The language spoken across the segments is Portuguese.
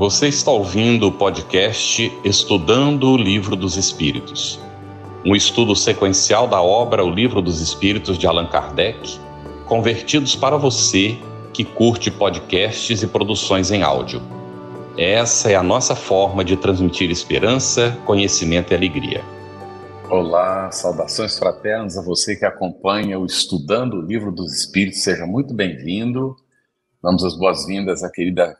Você está ouvindo o podcast Estudando o Livro dos Espíritos, um estudo sequencial da obra O Livro dos Espíritos de Allan Kardec, convertidos para você que curte podcasts e produções em áudio. Essa é a nossa forma de transmitir esperança, conhecimento e alegria. Olá, saudações fraternas a você que acompanha o Estudando o Livro dos Espíritos, seja muito bem-vindo. Damos as boas-vindas à querida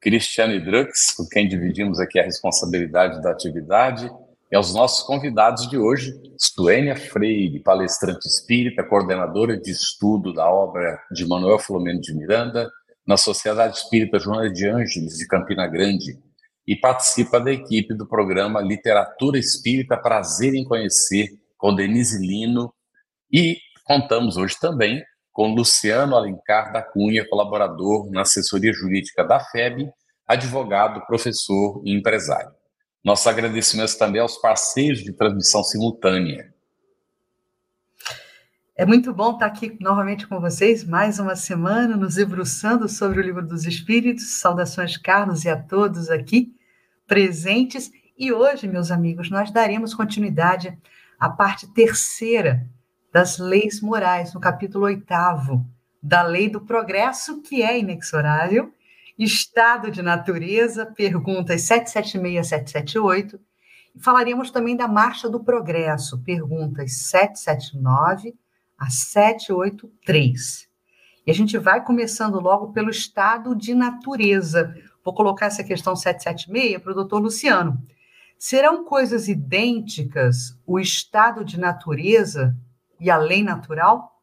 Cristiane Drux, com quem dividimos aqui a responsabilidade da atividade, e aos nossos convidados de hoje, Suênia Freire, palestrante espírita, coordenadora de estudo da obra de Manuel Filomeno de Miranda, na Sociedade Espírita Joana de Ângeles, de Campina Grande, e participa da equipe do programa Literatura Espírita Prazer em Conhecer, com Denise Lino, e contamos hoje também com Luciano Alencar da Cunha, colaborador na assessoria jurídica da FEB, advogado, professor e empresário. Nossos agradecimentos também aos parceiros de transmissão simultânea. É muito bom estar aqui novamente com vocês, mais uma semana, nos debruçando sobre o Livro dos Espíritos. Saudações, Carlos, e a todos aqui presentes. E hoje, meus amigos, nós daremos continuidade à parte terceira das leis morais, no capítulo oitavo da Lei do Progresso, que é inexorável, estado de natureza, perguntas 776 778, e falaremos também da Marcha do Progresso, perguntas 779 a 783. E a gente vai começando logo pelo estado de natureza. Vou colocar essa questão 776 para o doutor Luciano. Serão coisas idênticas o estado de natureza e a lei natural?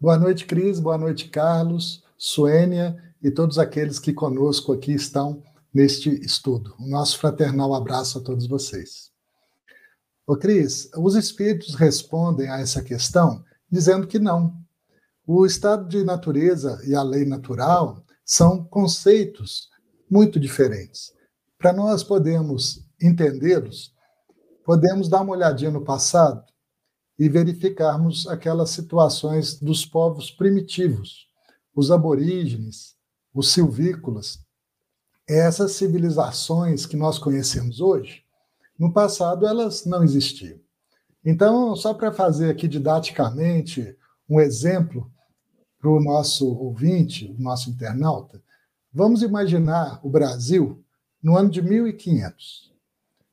Boa noite, Cris. Boa noite, Carlos, Suênia e todos aqueles que conosco aqui estão neste estudo. O nosso fraternal abraço a todos vocês. Ô, Cris, os espíritos respondem a essa questão dizendo que não. O estado de natureza e a lei natural são conceitos muito diferentes. Para nós podermos entendê-los, podemos dar uma olhadinha no passado e verificarmos aquelas situações dos povos primitivos, os aborígenes, os silvícolas. Essas civilizações que nós conhecemos hoje, no passado elas não existiam. Então, só para fazer aqui didaticamente um exemplo para o nosso ouvinte, o nosso internauta, vamos imaginar o Brasil no ano de 1500.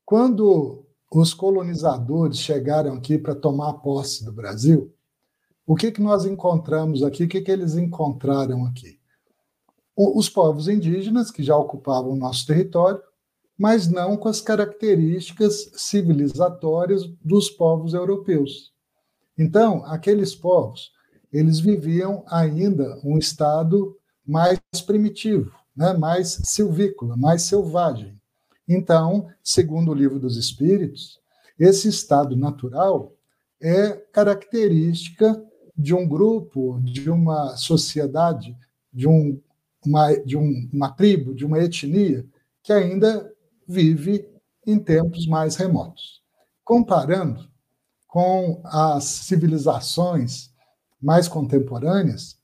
Quando os colonizadores chegaram aqui para tomar posse do Brasil, o que, que nós encontramos aqui? O que, que eles encontraram aqui? Os povos indígenas, que já ocupavam o nosso território, mas não com as características civilizatórias dos povos europeus. Então, aqueles povos, eles viviam ainda um estado mais primitivo, né? mais silvícola, mais selvagem. Então, segundo o livro dos Espíritos, esse estado natural é característica de um grupo, de uma sociedade, de, um, uma, de um, uma tribo, de uma etnia que ainda vive em tempos mais remotos. Comparando com as civilizações mais contemporâneas,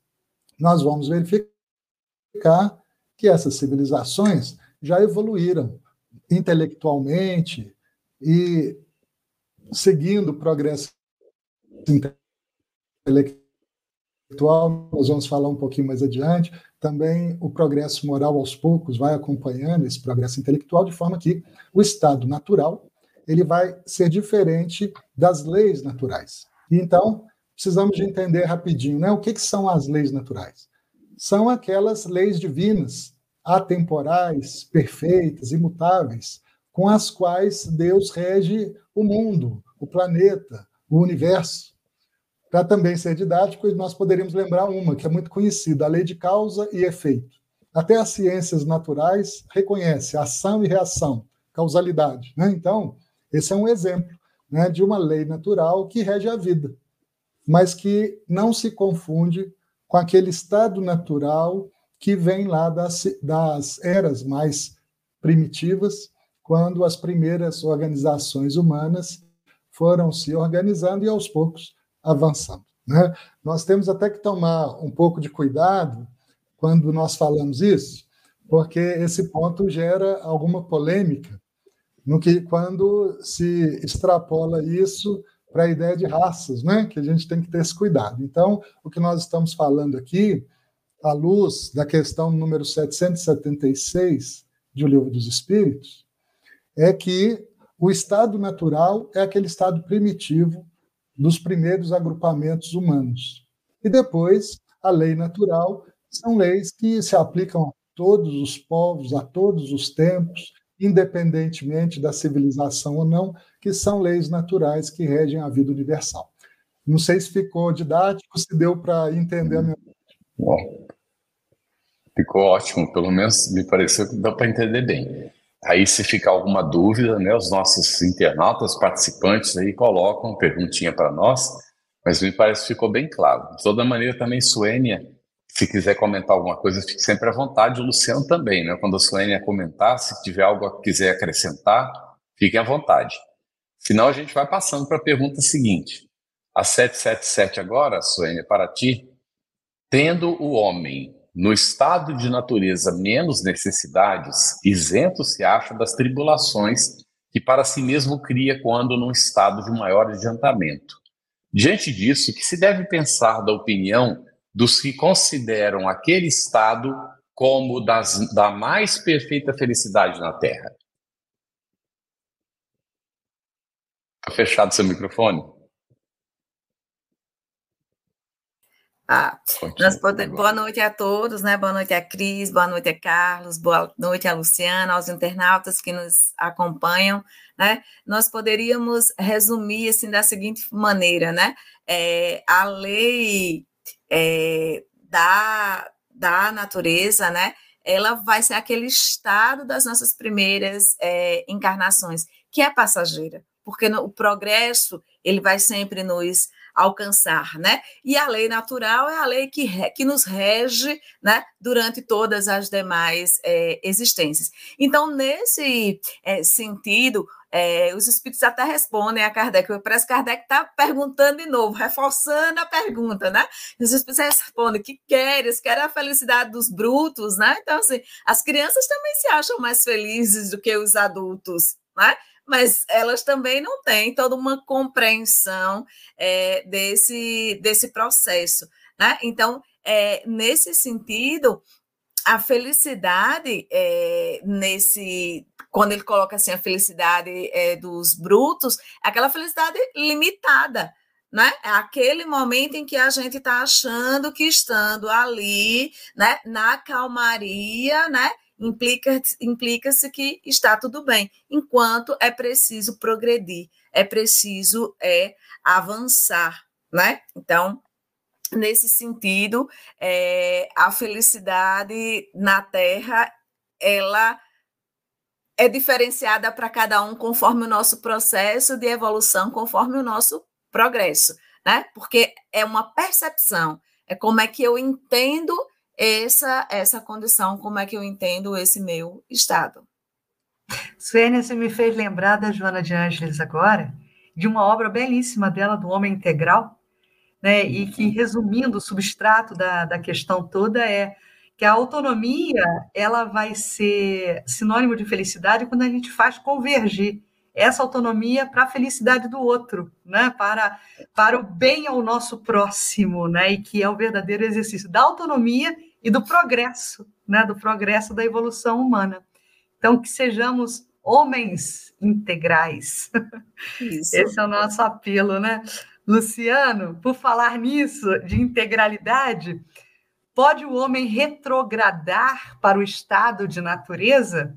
nós vamos verificar que essas civilizações já evoluíram intelectualmente e seguindo o progresso intelectual, nós vamos falar um pouquinho mais adiante, também o progresso moral aos poucos vai acompanhando esse progresso intelectual de forma que o estado natural ele vai ser diferente das leis naturais. Então, precisamos de entender rapidinho, né? O que, que são as leis naturais? São aquelas leis divinas atemporais, perfeitas, imutáveis, com as quais Deus rege o mundo, o planeta, o universo. Para também ser didático, nós poderíamos lembrar uma que é muito conhecida, a lei de causa e efeito. Até as ciências naturais reconhecem ação e reação, causalidade. Né? Então, esse é um exemplo né, de uma lei natural que rege a vida, mas que não se confunde com aquele estado natural que vem lá das, das eras mais primitivas, quando as primeiras organizações humanas foram se organizando e aos poucos avançando. Né? Nós temos até que tomar um pouco de cuidado quando nós falamos isso, porque esse ponto gera alguma polêmica no que quando se extrapola isso para a ideia de raças, né? Que a gente tem que ter esse cuidado. Então, o que nós estamos falando aqui, à luz da questão número 776 de O Livro dos Espíritos, é que o estado natural é aquele estado primitivo dos primeiros agrupamentos humanos. E depois, a lei natural são leis que se aplicam a todos os povos, a todos os tempos, independentemente da civilização ou não, que são leis naturais que regem a vida universal. Não sei se ficou didático, se deu para entender a minha. Bom, ficou ótimo, pelo menos me pareceu que dá para entender bem. Aí, se ficar alguma dúvida, né, os nossos internautas, participantes aí colocam perguntinha para nós, mas me parece que ficou bem claro. De toda maneira, também, Suênia, se quiser comentar alguma coisa, fique sempre à vontade. O Luciano também, né? Quando a Suênia comentar, se tiver algo que quiser acrescentar, fiquem à vontade. Senão, a gente vai passando para a pergunta seguinte. A 777 agora, Suênia, para ti, tendo o homem no estado de natureza menos necessidades, isento se acha das tribulações que para si mesmo cria quando num estado de maior adiantamento. Diante disso, que se deve pensar da opinião dos que consideram aquele estado como das, da mais perfeita felicidade na Terra? Está fechado seu microfone? Ah, nós pode... Boa noite a todos, né? Boa noite a Cris, boa noite a Carlos, boa noite a Luciana, aos internautas que nos acompanham, né? Nós poderíamos resumir assim da seguinte maneira, né? É, a lei é, da, da natureza, né? Ela vai ser aquele estado das nossas primeiras é, encarnações, que é passageira, porque no, o progresso ele vai sempre nos alcançar, né? E a lei natural é a lei que, que nos rege, né? Durante todas as demais é, existências. Então, nesse é, sentido, é, os espíritos até respondem a Kardec. Parece que Kardec está perguntando de novo, reforçando a pergunta, né? Os espíritos respondem que queres, quer a felicidade dos brutos, né? Então, assim, as crianças também se acham mais felizes do que os adultos, né? Mas elas também não têm toda uma compreensão é, desse, desse processo. Né? Então, é, nesse sentido, a felicidade é, nesse quando ele coloca assim a felicidade é, dos brutos, aquela felicidade limitada, né? É aquele momento em que a gente está achando que estando ali, né, na calmaria, né, implica-se implica que está tudo bem, enquanto é preciso progredir, é preciso é, avançar, né? Então, nesse sentido, é, a felicidade na Terra, ela é diferenciada para cada um conforme o nosso processo de evolução, conforme o nosso progresso, né? Porque é uma percepção, é como é que eu entendo essa essa condição, como é que eu entendo esse meu estado. Suênia, você me fez lembrar da Joana de Ângeles agora, de uma obra belíssima dela, do Homem Integral, né? e que, resumindo, o substrato da, da questão toda é que a autonomia ela vai ser sinônimo de felicidade quando a gente faz convergir essa autonomia para a felicidade do outro, né? para, para o bem ao nosso próximo, né? e que é o verdadeiro exercício da autonomia e do progresso, né? do progresso da evolução humana. Então, que sejamos homens integrais. Isso. Esse é o nosso apelo, né? Luciano, por falar nisso, de integralidade, pode o homem retrogradar para o estado de natureza?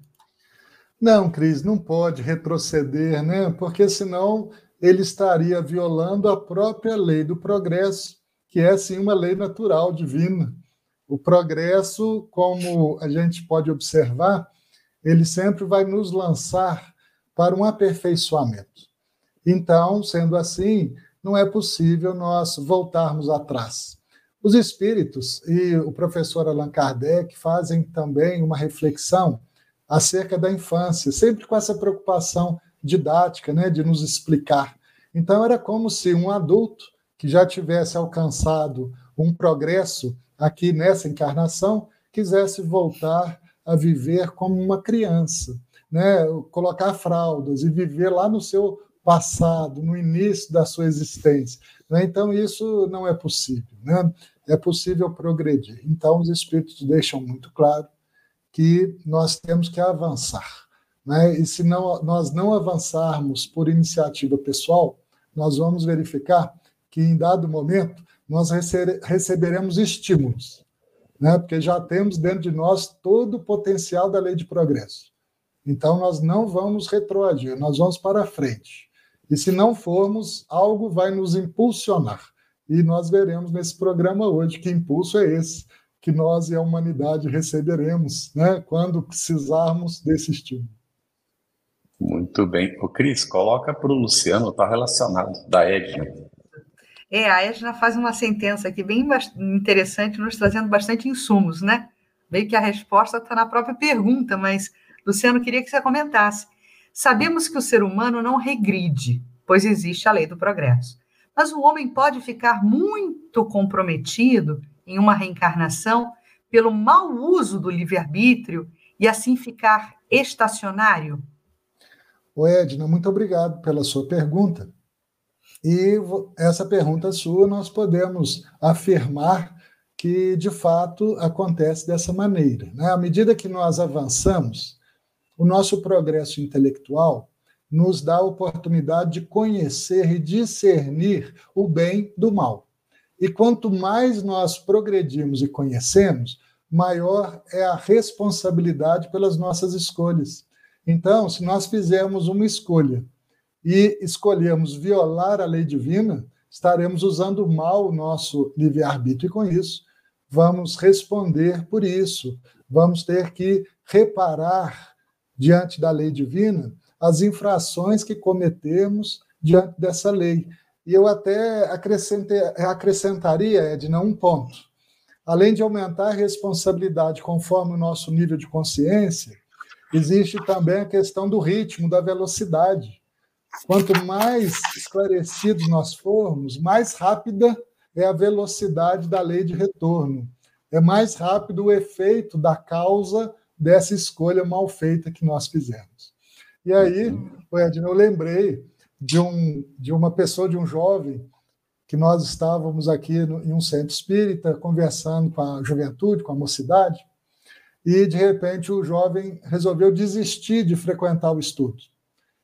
Não, Cris, não pode retroceder, né? Porque senão ele estaria violando a própria lei do progresso, que é sim uma lei natural divina. O progresso, como a gente pode observar, ele sempre vai nos lançar para um aperfeiçoamento. Então, sendo assim, não é possível nós voltarmos atrás. Os espíritos e o professor Allan Kardec fazem também uma reflexão acerca da infância, sempre com essa preocupação didática, né, de nos explicar. Então era como se um adulto que já tivesse alcançado um progresso aqui nessa encarnação quisesse voltar a viver como uma criança, né? colocar fraldas e viver lá no seu passado, no início da sua existência. Né? Então, isso não é possível. Né? É possível progredir. Então, os Espíritos deixam muito claro que nós temos que avançar. Né? E se não, nós não avançarmos por iniciativa pessoal, nós vamos verificar que, em dado momento, nós receberemos estímulos, né? porque já temos dentro de nós todo o potencial da lei de progresso. Então, nós não vamos retroagir, nós vamos para frente. E se não formos, algo vai nos impulsionar. E nós veremos nesse programa hoje que impulso é esse que nós e a humanidade receberemos né, quando precisarmos desse estímulo. Muito bem. O Cris, coloca para o Luciano, está relacionado, da Edna. É, a Edna faz uma sentença aqui bem interessante, nos trazendo bastante insumos, né? Meio que a resposta está na própria pergunta, mas, Luciano, queria que você comentasse. Sabemos que o ser humano não regride, pois existe a lei do progresso. Mas o homem pode ficar muito comprometido em uma reencarnação pelo mau uso do livre-arbítrio e assim ficar estacionário? Ô Edna, muito obrigado pela sua pergunta. E essa pergunta sua nós podemos afirmar que de fato acontece dessa maneira. Né? À medida que nós avançamos, o nosso progresso intelectual nos dá a oportunidade de conhecer e discernir o bem do mal. E quanto mais nós progredimos e conhecemos, maior é a responsabilidade pelas nossas escolhas. Então, se nós fizermos uma escolha e escolhemos violar a lei divina, estaremos usando mal o nosso livre-arbítrio e com isso vamos responder por isso. Vamos ter que reparar diante da lei divina as infrações que cometemos diante dessa lei. E eu até acrescentaria, Edna, um ponto. Além de aumentar a responsabilidade conforme o nosso nível de consciência, existe também a questão do ritmo, da velocidade. Quanto mais esclarecidos nós formos, mais rápida é a velocidade da lei de retorno. É mais rápido o efeito da causa dessa escolha mal feita que nós fizemos. E aí, Edna, eu lembrei de, um, de uma pessoa, de um jovem, que nós estávamos aqui no, em um centro espírita conversando com a juventude, com a mocidade, e de repente o jovem resolveu desistir de frequentar o estudo.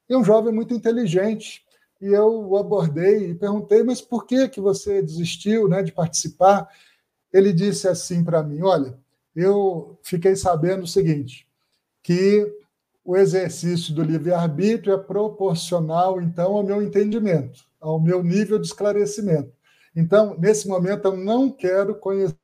E um jovem muito inteligente, e eu o abordei e perguntei, mas por que que você desistiu, né, de participar? Ele disse assim para mim, olha, eu fiquei sabendo o seguinte, que o exercício do livre-arbítrio é proporcional, então, ao meu entendimento, ao meu nível de esclarecimento. Então, nesse momento, eu não quero conhecer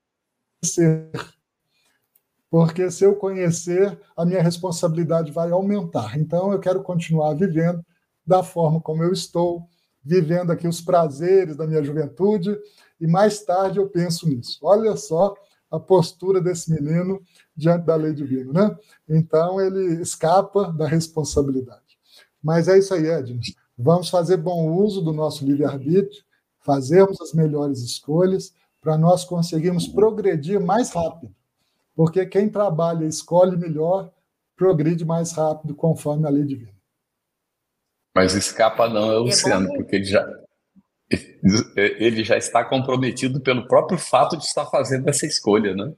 porque se eu conhecer, a minha responsabilidade vai aumentar. Então, eu quero continuar vivendo da forma como eu estou, vivendo aqui os prazeres da minha juventude, e mais tarde eu penso nisso. Olha só a postura desse menino diante da lei divina, né? Então, ele escapa da responsabilidade. Mas é isso aí, Edna. Vamos fazer bom uso do nosso livre-arbítrio, fazermos as melhores escolhas para nós conseguirmos progredir mais rápido porque quem trabalha e escolhe melhor progride mais rápido conforme a lei divina. Mas escapa não é o Luciano, é porque ele já, ele já está comprometido pelo próprio fato de estar fazendo essa escolha, né?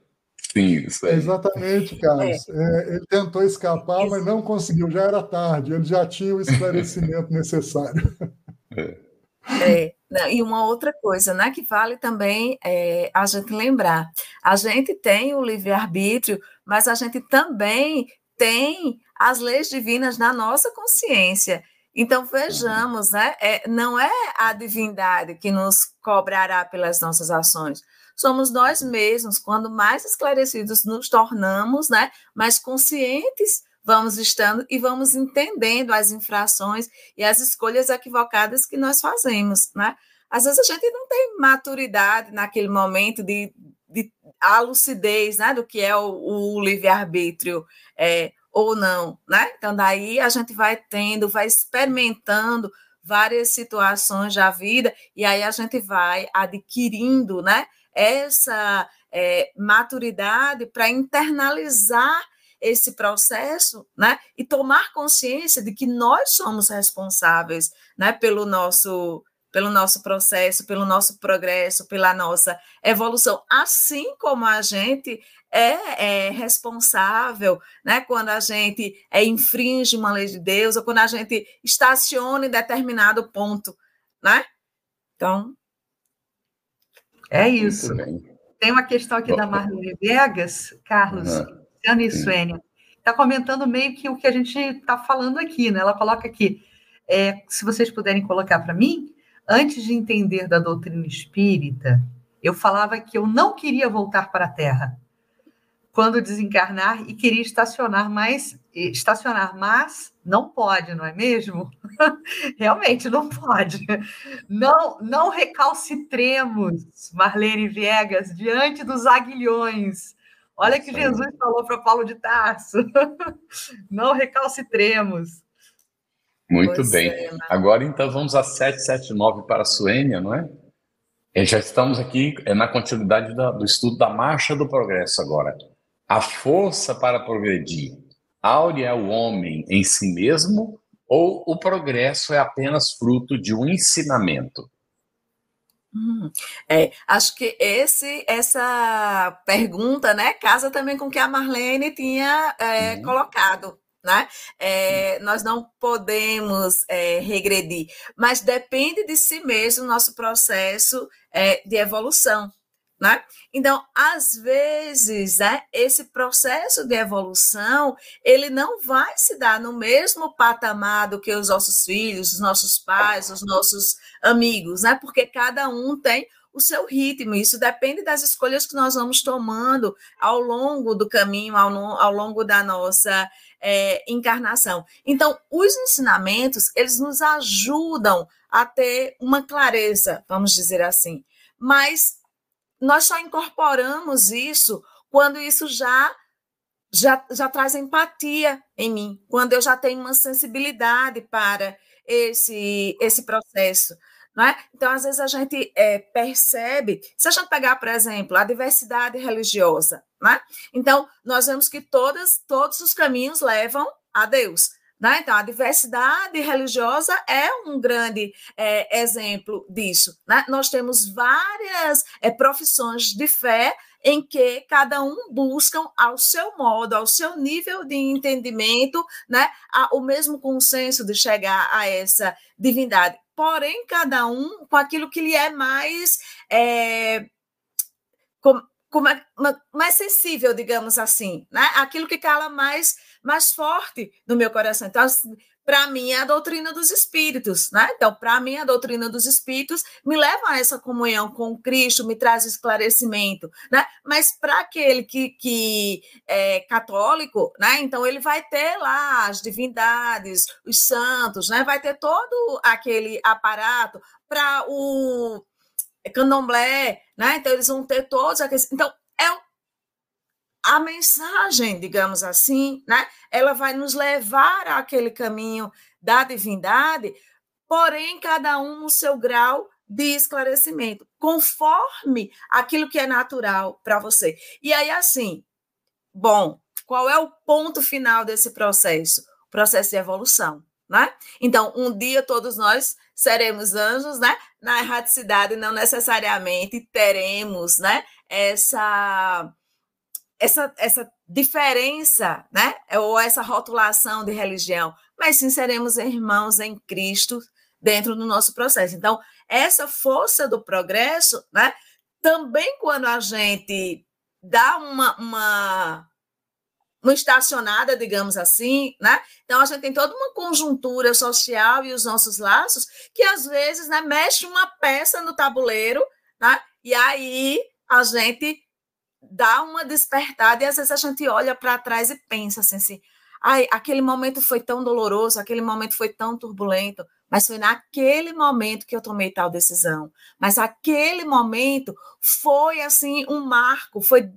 Sim, isso aí. Exatamente, Carlos. É. É, ele tentou escapar, mas não conseguiu, já era tarde, ele já tinha o esclarecimento necessário. É. É, e uma outra coisa, né, que vale também é, a gente lembrar, a gente tem o livre-arbítrio, mas a gente também tem as leis divinas na nossa consciência. Então, vejamos, né, é, não é a divindade que nos cobrará pelas nossas ações, somos nós mesmos, quando mais esclarecidos nos tornamos, né, mais conscientes vamos estando e vamos entendendo as infrações e as escolhas equivocadas que nós fazemos, né? Às vezes a gente não tem maturidade naquele momento de, de a lucidez, né, do que é o, o livre-arbítrio é, ou não, né? Então daí a gente vai tendo, vai experimentando várias situações da vida e aí a gente vai adquirindo, né, essa é, maturidade para internalizar esse processo, né? E tomar consciência de que nós somos responsáveis, né? Pelo nosso pelo nosso processo, pelo nosso progresso, pela nossa evolução, assim como a gente é, é, responsável, né, quando a gente é, infringe uma lei de Deus, ou quando a gente estaciona em determinado ponto, né? Então. É isso. Tem uma questão aqui Bom. da Marlene Vegas, Carlos, uhum. e Suênia. Está comentando meio que o que a gente está falando aqui, né? Ela coloca aqui. É, se vocês puderem colocar para mim, antes de entender da doutrina espírita, eu falava que eu não queria voltar para a Terra quando desencarnar e queria estacionar mais, estacionar, mas não pode, não é mesmo? Realmente não pode. Não, não recalcitremos, Marlene Viegas, diante dos aguilhões. Olha que Jesus falou para Paulo de Tarso. Não recalcitremos. Muito pois bem. É, né? Agora, então, vamos a 779 para a Suênia, não é? E já estamos aqui é, na continuidade do estudo da marcha do progresso agora. A força para progredir áurea é o homem em si mesmo ou o progresso é apenas fruto de um ensinamento? Hum, é, acho que esse, essa pergunta, né, casa também com o que a Marlene tinha é, uhum. colocado, né? É, nós não podemos é, regredir, mas depende de si mesmo o nosso processo é, de evolução, né? Então, às vezes, né, esse processo de evolução, ele não vai se dar no mesmo patamar do que os nossos filhos, os nossos pais, os nossos amigos, né? Porque cada um tem o seu ritmo. Isso depende das escolhas que nós vamos tomando ao longo do caminho, ao, ao longo da nossa é, encarnação. Então, os ensinamentos, eles nos ajudam a ter uma clareza, vamos dizer assim. Mas nós só incorporamos isso quando isso já, já, já traz empatia em mim, quando eu já tenho uma sensibilidade para esse, esse processo. Não é? Então, às vezes, a gente é, percebe, se a gente pegar, por exemplo, a diversidade religiosa, né? então, nós vemos que todas, todos os caminhos levam a Deus. Né? Então, a diversidade religiosa é um grande é, exemplo disso. Né? Nós temos várias é, profissões de fé em que cada um buscam ao seu modo, ao seu nível de entendimento, né, o mesmo consenso de chegar a essa divindade. Porém, cada um com aquilo que lhe é mais é, com, com, mais sensível, digamos assim, né? Aquilo que cala mais mais forte no meu coração. Então, assim, para mim, é a doutrina dos espíritos, né? Então, para mim, a doutrina dos espíritos me leva a essa comunhão com Cristo, me traz esclarecimento, né? Mas para aquele que, que é católico, né? Então, ele vai ter lá as divindades, os santos, né? Vai ter todo aquele aparato para o candomblé, né? Então, eles vão ter todos aqueles. Então, é a mensagem, digamos assim, né, ela vai nos levar àquele caminho da divindade, porém, cada um no seu grau de esclarecimento, conforme aquilo que é natural para você. E aí, assim, bom, qual é o ponto final desse processo? Processo de evolução. Né? Então, um dia todos nós seremos anjos, né? Na erraticidade não necessariamente teremos, né? Essa essa, essa diferença, né? Ou essa rotulação de religião, mas sim seremos irmãos em Cristo dentro do nosso processo. Então, essa força do progresso, né? Também quando a gente dá uma, uma, uma estacionada, digamos assim, né? Então a gente tem toda uma conjuntura social e os nossos laços que às vezes, né, mexe uma peça no tabuleiro, né? E aí a gente dá uma despertada e às vezes a gente olha para trás e pensa assim, assim, ai, aquele momento foi tão doloroso, aquele momento foi tão turbulento, mas foi naquele momento que eu tomei tal decisão. Mas aquele momento foi assim um marco, foi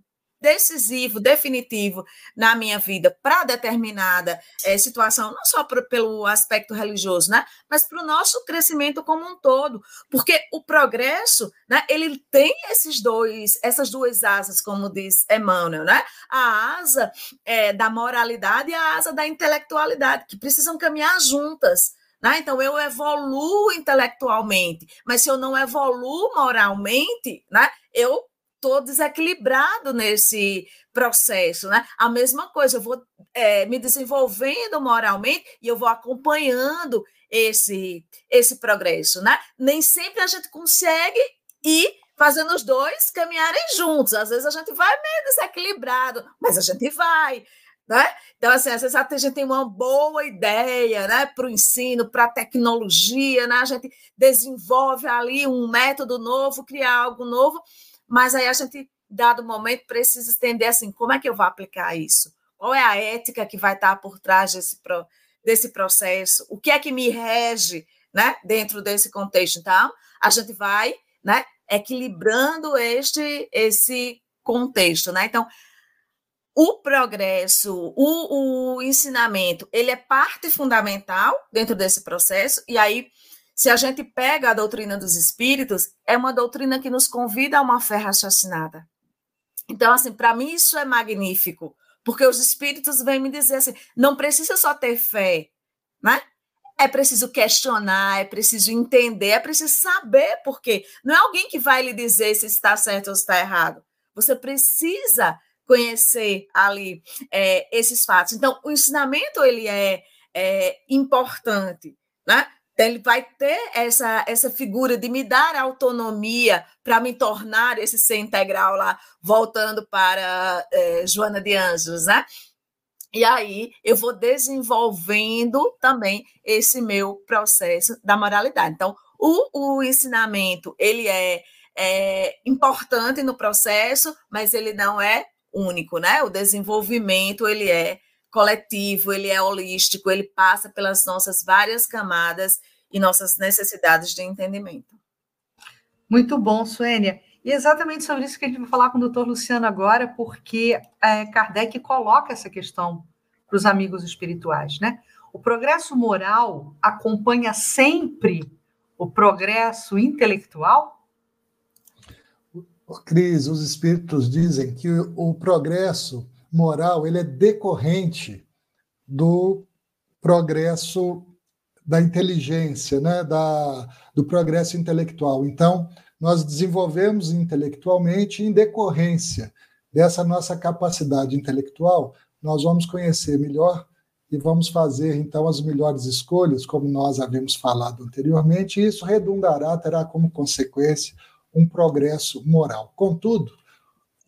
decisivo, definitivo na minha vida para determinada é, situação, não só por, pelo aspecto religioso, né, mas para o nosso crescimento como um todo, porque o progresso, né, ele tem esses dois, essas duas asas, como diz Emmanuel, né, a asa é, da moralidade e a asa da intelectualidade, que precisam caminhar juntas. Né? Então, eu evoluo intelectualmente, mas se eu não evoluo moralmente, né, eu estou desequilibrado nesse processo, né? A mesma coisa, eu vou é, me desenvolvendo moralmente e eu vou acompanhando esse esse progresso, né? Nem sempre a gente consegue ir fazendo os dois caminharem juntos. Às vezes a gente vai meio desequilibrado, mas a gente vai. Né? Então, assim, às vezes a gente tem uma boa ideia né, para o ensino, para a tecnologia, né? a gente desenvolve ali um método novo, criar algo novo, mas aí a gente, dado o momento, precisa entender assim, como é que eu vou aplicar isso? Qual é a ética que vai estar por trás desse, desse processo? O que é que me rege né, dentro desse contexto? Então, a gente vai né, equilibrando este esse contexto. Né? Então, o progresso, o, o ensinamento, ele é parte fundamental dentro desse processo, e aí se a gente pega a doutrina dos espíritos, é uma doutrina que nos convida a uma fé raciocinada. Então, assim, para mim isso é magnífico, porque os espíritos vêm me dizer assim: não precisa só ter fé, né? É preciso questionar, é preciso entender, é preciso saber por quê. Não é alguém que vai lhe dizer se está certo ou se está errado. Você precisa conhecer ali é, esses fatos. Então, o ensinamento ele é, é importante, né? Então, ele vai ter essa, essa figura de me dar autonomia para me tornar esse ser integral lá, voltando para é, Joana de Anjos, né? E aí eu vou desenvolvendo também esse meu processo da moralidade. Então, o, o ensinamento, ele é, é importante no processo, mas ele não é único, né? O desenvolvimento, ele é coletivo, ele é holístico, ele passa pelas nossas várias camadas e nossas necessidades de entendimento. Muito bom, Suênia. E exatamente sobre isso que a gente vai falar com o doutor Luciano agora, porque é, Kardec coloca essa questão para os amigos espirituais, né? O progresso moral acompanha sempre o progresso intelectual? Cris, os espíritos dizem que o progresso moral ele é decorrente do progresso da inteligência, né, da, do progresso intelectual. Então, nós desenvolvemos intelectualmente em decorrência dessa nossa capacidade intelectual, nós vamos conhecer melhor e vamos fazer então as melhores escolhas, como nós havíamos falado anteriormente, e isso redundará, terá como consequência um progresso moral. Contudo,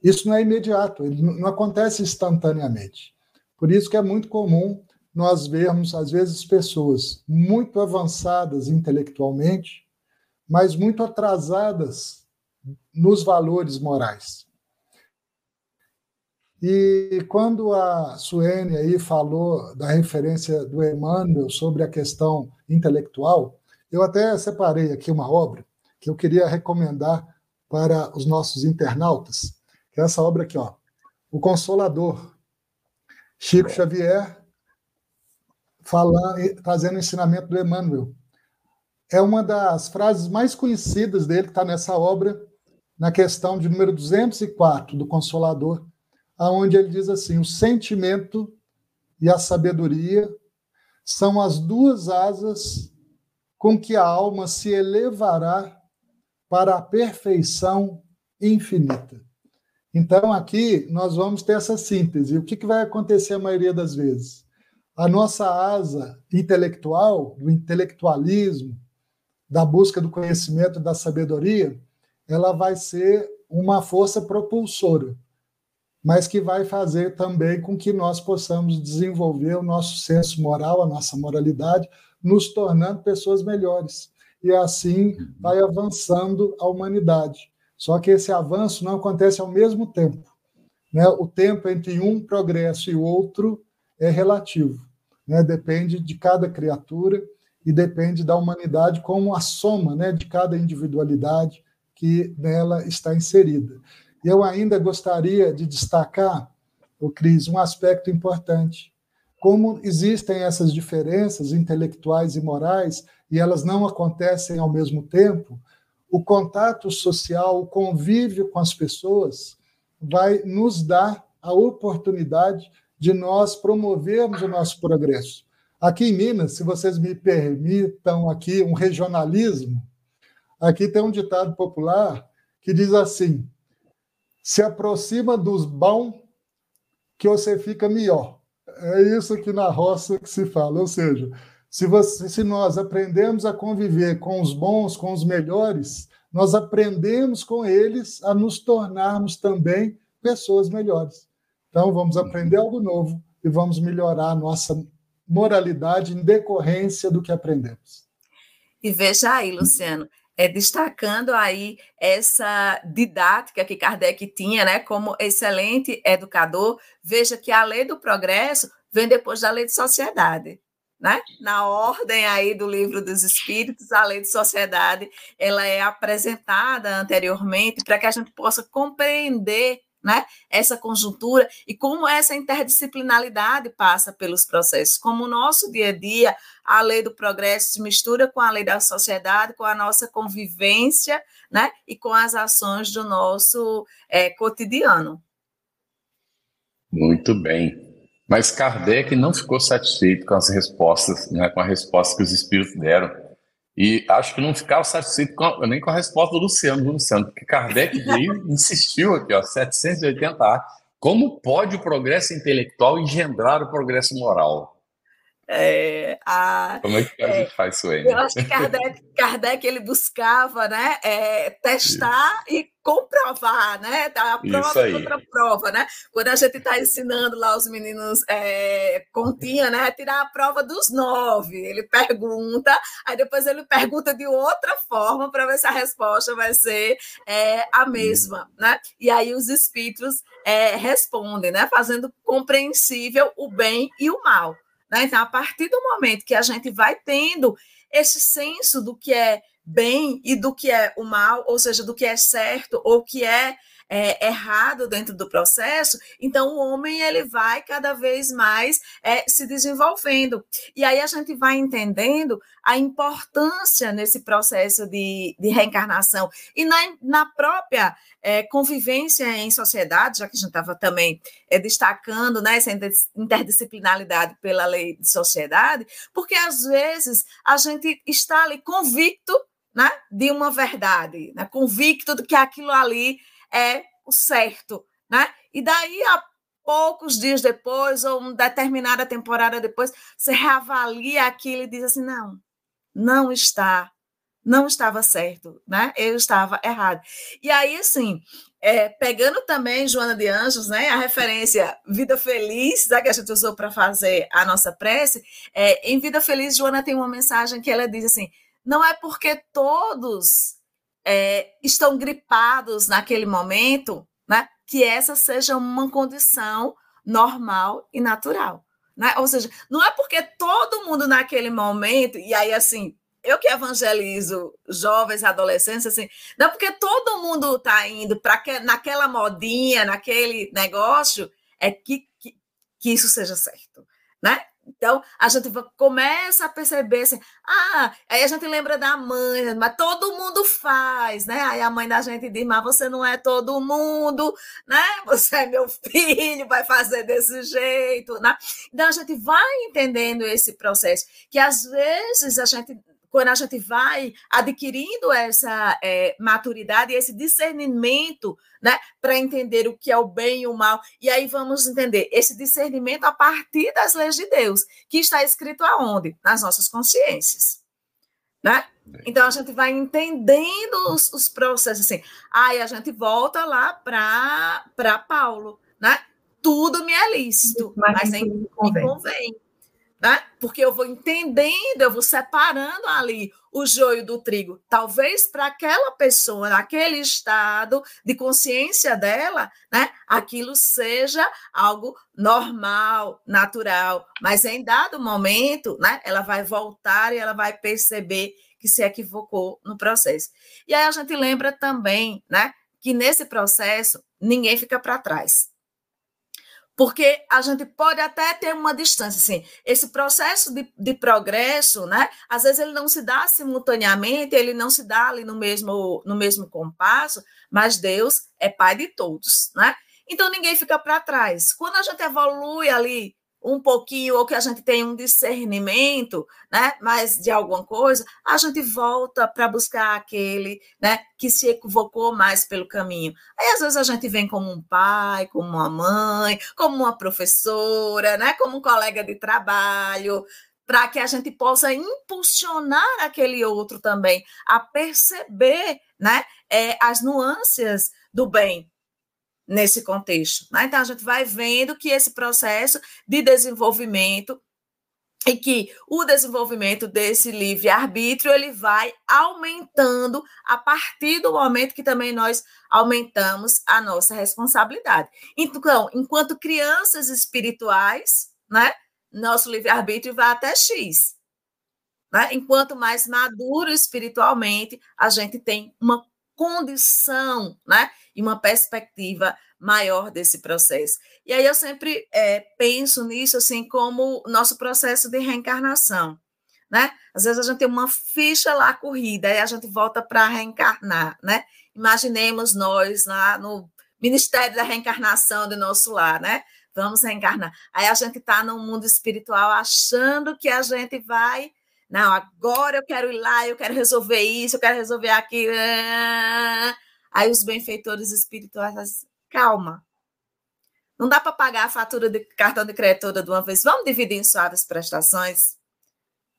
isso não é imediato, não acontece instantaneamente. Por isso que é muito comum nós vermos, às vezes, pessoas muito avançadas intelectualmente, mas muito atrasadas nos valores morais. E quando a Suene aí falou da referência do Emmanuel sobre a questão intelectual, eu até separei aqui uma obra que eu queria recomendar para os nossos internautas, essa obra aqui, ó, O Consolador, Chico Xavier, falar, trazendo o ensinamento do Emmanuel. É uma das frases mais conhecidas dele, que está nessa obra, na questão de número 204 do Consolador, aonde ele diz assim: o sentimento e a sabedoria são as duas asas com que a alma se elevará para a perfeição infinita. Então, aqui nós vamos ter essa síntese. O que, que vai acontecer a maioria das vezes? a nossa asa intelectual, do intelectualismo, da busca do conhecimento, da sabedoria, ela vai ser uma força propulsora, mas que vai fazer também com que nós possamos desenvolver o nosso senso moral, a nossa moralidade, nos tornando pessoas melhores. E assim vai avançando a humanidade. Só que esse avanço não acontece ao mesmo tempo. Né? O tempo entre um progresso e outro é relativo né? depende de cada criatura e depende da humanidade como a soma né, de cada individualidade que nela está inserida. Eu ainda gostaria de destacar, o Cris, um aspecto importante. Como existem essas diferenças intelectuais e morais e elas não acontecem ao mesmo tempo, o contato social, o convívio com as pessoas vai nos dar a oportunidade de nós promovermos o nosso progresso. Aqui em Minas, se vocês me permitam aqui um regionalismo, aqui tem um ditado popular que diz assim: se aproxima dos bons que você fica melhor. É isso que na roça que se fala, ou seja, se, você, se nós aprendemos a conviver com os bons, com os melhores, nós aprendemos com eles a nos tornarmos também pessoas melhores. Então, vamos aprender algo novo e vamos melhorar a nossa moralidade em decorrência do que aprendemos. E veja aí, Luciano, é, destacando aí essa didática que Kardec tinha, né, como excelente educador, veja que a lei do progresso vem depois da lei de sociedade. Né? Na ordem aí do livro dos espíritos, a lei de sociedade, ela é apresentada anteriormente para que a gente possa compreender né, essa conjuntura e como essa interdisciplinaridade passa pelos processos, como o nosso dia a dia, a lei do progresso se mistura com a lei da sociedade, com a nossa convivência, né, e com as ações do nosso é, cotidiano. Muito bem. Mas Kardec não ficou satisfeito com as respostas, né, com a resposta que os espíritos deram. E acho que não ficava satisfeito com, nem com a resposta do Luciano, do Luciano, porque Kardec veio, insistiu aqui, ó, 780A. Como pode o progresso intelectual engendrar o progresso moral? É, a, Como é que a é, gente faz isso aí? Eu acho que Kardec, Kardec ele buscava né, é, testar isso. e comprovar, né? A prova contra prova, né? Quando a gente está ensinando lá os meninos é, continha, né? Tirar a prova dos nove. Ele pergunta, aí depois ele pergunta de outra forma para ver se a resposta vai ser é, a mesma, né? E aí os espíritos é, respondem, né? Fazendo compreensível o bem e o mal. Né? Então, a partir do momento que a gente vai tendo esse senso do que é bem e do que é o mal, ou seja, do que é certo ou que é é, errado dentro do processo, então o homem ele vai cada vez mais é, se desenvolvendo. E aí a gente vai entendendo a importância nesse processo de, de reencarnação e na, na própria é, convivência em sociedade, já que a gente estava também é, destacando né, essa interdisciplinaridade pela lei de sociedade, porque às vezes a gente está ali convicto né, de uma verdade, né, convicto de que aquilo ali é o certo, né? E daí a poucos dias depois ou uma determinada temporada depois, você reavalia aquilo e diz assim, não, não está, não estava certo, né? Eu estava errado. E aí, assim, é, pegando também Joana de Anjos, né, a referência Vida Feliz, né, que a gente usou para fazer a nossa prece, é, em Vida Feliz, Joana tem uma mensagem que ela diz assim: não é porque todos é, estão gripados naquele momento, né, que essa seja uma condição normal e natural. Né? Ou seja, não é porque todo mundo naquele momento, e aí assim, eu que evangelizo jovens, adolescentes, assim, não é porque todo mundo está indo para naquela modinha, naquele negócio, é que, que, que isso seja certo. Né? Então, a gente começa a perceber assim, ah, aí a gente lembra da mãe, mas todo mundo faz, né? Aí a mãe da gente diz, mas você não é todo mundo, né? Você é meu filho, vai fazer desse jeito, né? Então, a gente vai entendendo esse processo, que às vezes a gente quando a gente vai adquirindo essa é, maturidade, esse discernimento, né, para entender o que é o bem e o mal, e aí vamos entender esse discernimento a partir das leis de Deus, que está escrito aonde? Nas nossas consciências. Né? Então a gente vai entendendo os, os processos assim. Aí a gente volta lá para Paulo, né? Tudo me é lícito, mas, mas nem me convém. convém né? Porque eu vou entendendo, eu vou separando ali o joio do trigo. Talvez para aquela pessoa, naquele estado de consciência dela, né, aquilo seja algo normal, natural, mas em dado momento, né, ela vai voltar e ela vai perceber que se equivocou no processo. E aí a gente lembra também, né, que nesse processo ninguém fica para trás. Porque a gente pode até ter uma distância, assim, esse processo de, de progresso, né? Às vezes ele não se dá simultaneamente, ele não se dá ali no mesmo, no mesmo compasso, mas Deus é pai de todos, né? Então ninguém fica para trás. Quando a gente evolui ali um pouquinho, ou que a gente tem um discernimento, né, mais de alguma coisa, a gente volta para buscar aquele, né, que se equivocou mais pelo caminho. Aí às vezes a gente vem como um pai, como uma mãe, como uma professora, né, como um colega de trabalho, para que a gente possa impulsionar aquele outro também a perceber, né, é, as nuances do bem, nesse contexto. Né? Então, a gente vai vendo que esse processo de desenvolvimento e que o desenvolvimento desse livre-arbítrio ele vai aumentando a partir do momento que também nós aumentamos a nossa responsabilidade. Então, enquanto crianças espirituais, né, nosso livre-arbítrio vai até X. Né? Enquanto mais maduro espiritualmente, a gente tem uma condição, né? E uma perspectiva maior desse processo. E aí eu sempre é, penso nisso assim como nosso processo de reencarnação, né? Às vezes a gente tem uma ficha lá corrida e a gente volta para reencarnar, né? Imaginemos nós lá no Ministério da Reencarnação do nosso lar, né? Vamos reencarnar. Aí a gente está no mundo espiritual achando que a gente vai não, agora eu quero ir lá, eu quero resolver isso, eu quero resolver aquilo. Aí os benfeitores espirituais calma. Não dá para pagar a fatura de cartão de toda de uma vez. Vamos dividir em suaves prestações.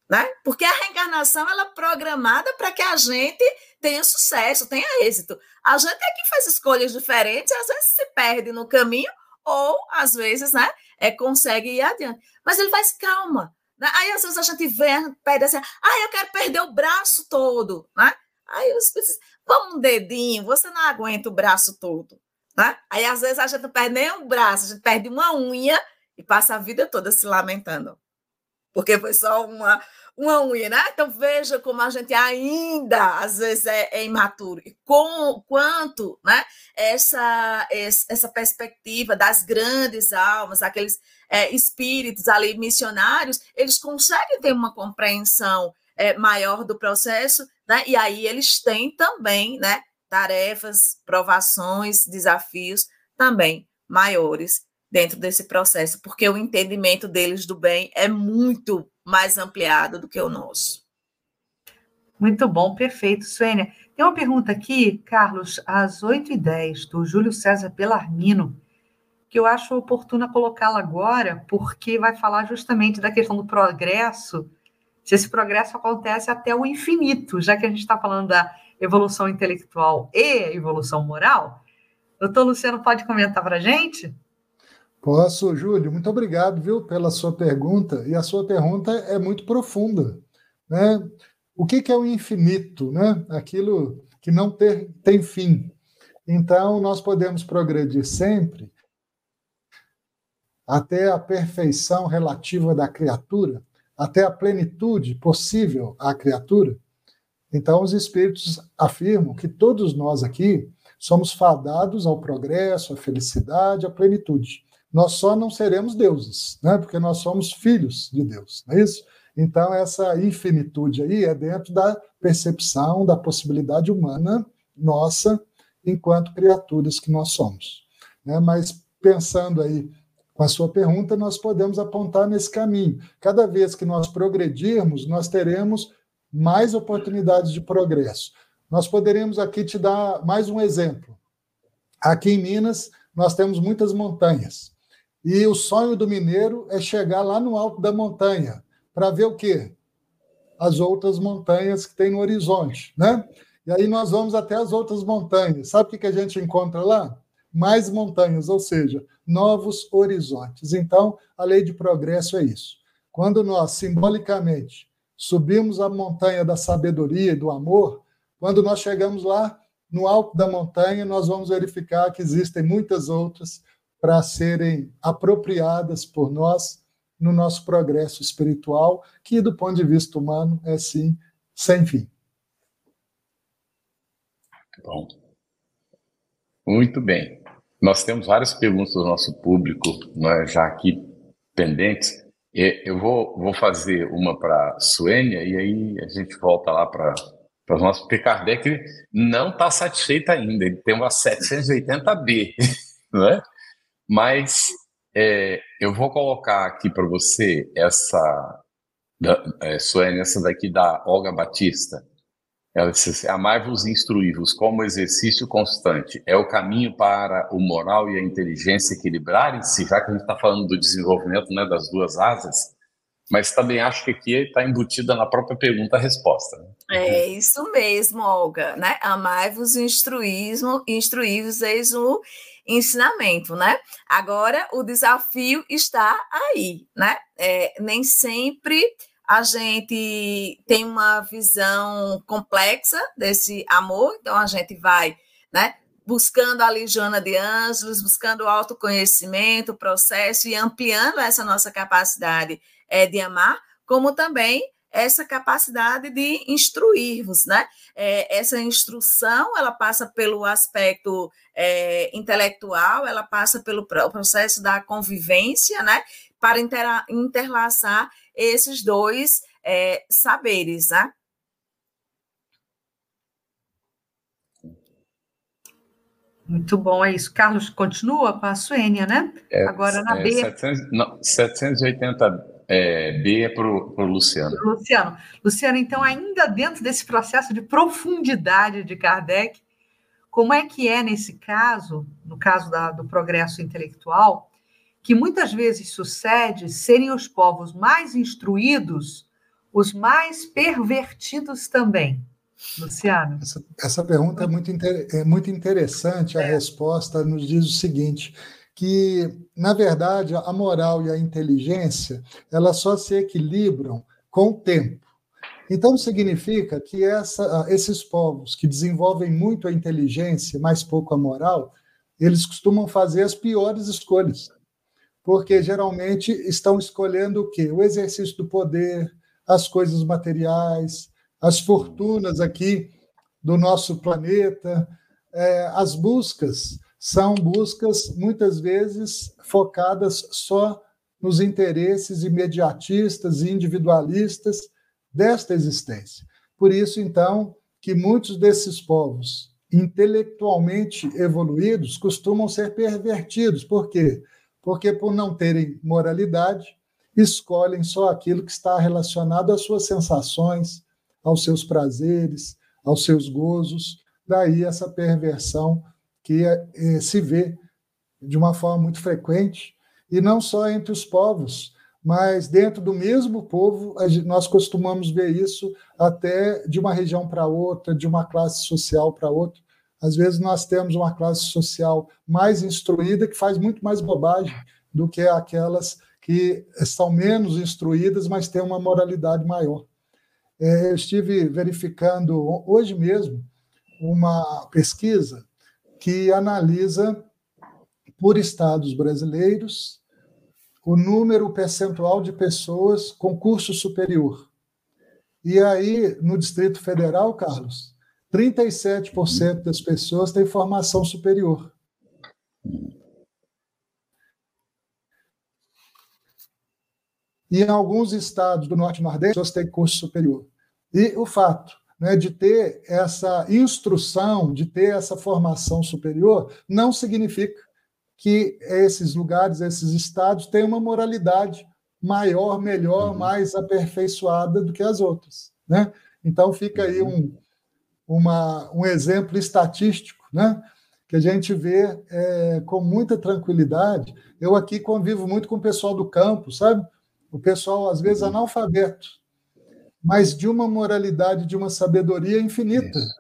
Né? Porque a reencarnação ela é programada para que a gente tenha sucesso, tenha êxito. A gente é que faz escolhas diferentes, às vezes se perde no caminho, ou às vezes né, é, consegue ir adiante. Mas ele faz calma. Né? Aí às vezes a gente vê, pede assim, ah, eu quero perder o braço todo, né? Aí os vamos um dedinho, você não aguenta o braço todo, né? Aí às vezes a gente não perde nem o braço, a gente perde uma unha e passa a vida toda se lamentando. Porque foi só uma, uma unha, né? Então veja como a gente ainda às vezes é, é imaturo e com quanto, né? Essa essa perspectiva das grandes almas, aqueles é, espíritos ali missionários, eles conseguem ter uma compreensão é, maior do processo, né? E aí eles têm também, né? Tarefas, provações, desafios também maiores dentro desse processo, porque o entendimento deles do bem é muito mais ampliado do que o nosso. Muito bom, perfeito, Suênia. Tem uma pergunta aqui, Carlos, às 8h10, do Júlio César Pelarmino, que eu acho oportuna colocá-la agora, porque vai falar justamente da questão do progresso, se esse progresso acontece até o infinito, já que a gente está falando da evolução intelectual e evolução moral. Doutor Luciano, pode comentar para a gente? Posso, Júlio. Muito obrigado, viu, pela sua pergunta. E a sua pergunta é muito profunda. Né? O que, que é o infinito? Né? Aquilo que não ter, tem fim. Então, nós podemos progredir sempre até a perfeição relativa da criatura, até a plenitude possível à criatura. Então, os espíritos afirmam que todos nós aqui somos fadados ao progresso, à felicidade, à plenitude nós só não seremos deuses, né? porque nós somos filhos de Deus, não é isso? Então, essa infinitude aí é dentro da percepção da possibilidade humana nossa, enquanto criaturas que nós somos. Né? Mas, pensando aí com a sua pergunta, nós podemos apontar nesse caminho. Cada vez que nós progredirmos, nós teremos mais oportunidades de progresso. Nós poderíamos aqui te dar mais um exemplo. Aqui em Minas, nós temos muitas montanhas. E o sonho do mineiro é chegar lá no alto da montanha para ver o quê? As outras montanhas que tem no horizonte, né? E aí nós vamos até as outras montanhas. Sabe o que a gente encontra lá? Mais montanhas, ou seja, novos horizontes. Então, a lei de progresso é isso. Quando nós, simbolicamente, subimos a montanha da sabedoria e do amor, quando nós chegamos lá no alto da montanha, nós vamos verificar que existem muitas outras para serem apropriadas por nós no nosso progresso espiritual, que do ponto de vista humano é sim sem fim. Bom. Muito bem. Nós temos várias perguntas do nosso público né, já aqui pendentes. Eu vou, vou fazer uma para a Suênia e aí a gente volta lá para os nossos, porque Kardec não está satisfeito ainda, ele tem uma 780B, não é? Mas é, eu vou colocar aqui para você essa, da, é, Suene, essa daqui da Olga Batista. Ela disse assim, amai-vos e instruí-vos como exercício constante. É o caminho para o moral e a inteligência equilibrarem-se, já que a gente está falando do desenvolvimento né, das duas asas, mas também acho que aqui está embutida na própria pergunta a resposta. Né? É isso mesmo, Olga, né? Amai-vos e instruí-vos eis o ensinamento, né? Agora, o desafio está aí, né? É, nem sempre a gente tem uma visão complexa desse amor, então a gente vai, né? Buscando a Joana de Ângelos, buscando o autoconhecimento, o processo e ampliando essa nossa capacidade é, de amar, como também essa capacidade de instruir-vos, né? É, essa instrução, ela passa pelo aspecto é, intelectual, ela passa pelo processo da convivência, né? Para interlaçar esses dois é, saberes, né? Muito bom, é isso. Carlos, continua com a Suênia, né? É, Agora na B. 700, não, 780 é, B é para o Luciano. Luciano. Luciano, então, ainda dentro desse processo de profundidade de Kardec, como é que é nesse caso, no caso da, do progresso intelectual, que muitas vezes sucede serem os povos mais instruídos os mais pervertidos também? Luciano? Essa, essa pergunta é muito, é muito interessante. A é. resposta nos diz o seguinte: que, na verdade, a moral e a inteligência elas só se equilibram com o tempo. Então, significa que essa, esses povos que desenvolvem muito a inteligência, mas pouco a moral, eles costumam fazer as piores escolhas, porque geralmente estão escolhendo o quê? O exercício do poder, as coisas materiais, as fortunas aqui do nosso planeta, é, as buscas são buscas, muitas vezes, focadas só nos interesses imediatistas e individualistas desta existência. Por isso, então, que muitos desses povos intelectualmente evoluídos costumam ser pervertidos. Por quê? Porque, por não terem moralidade, escolhem só aquilo que está relacionado às suas sensações, aos seus prazeres, aos seus gozos. Daí essa perversão que eh, se vê de uma forma muito frequente, e não só entre os povos, mas dentro do mesmo povo, nós costumamos ver isso até de uma região para outra, de uma classe social para outra. Às vezes nós temos uma classe social mais instruída que faz muito mais bobagem do que aquelas que são menos instruídas, mas têm uma moralidade maior. É, eu estive verificando hoje mesmo uma pesquisa que analisa por estados brasileiros o número percentual de pessoas com curso superior. E aí, no Distrito Federal, Carlos, 37% das pessoas têm formação superior. E em alguns estados do Norte e Nordeste, pessoas têm curso superior. E o fato né, de ter essa instrução, de ter essa formação superior, não significa que esses lugares, esses estados, têm uma moralidade maior, melhor, uhum. mais aperfeiçoada do que as outras. Né? Então, fica aí uhum. um, uma, um exemplo estatístico né? que a gente vê é, com muita tranquilidade. Eu aqui convivo muito com o pessoal do campo, sabe? O pessoal, às vezes, uhum. analfabeto, mas de uma moralidade, de uma sabedoria infinita, Isso.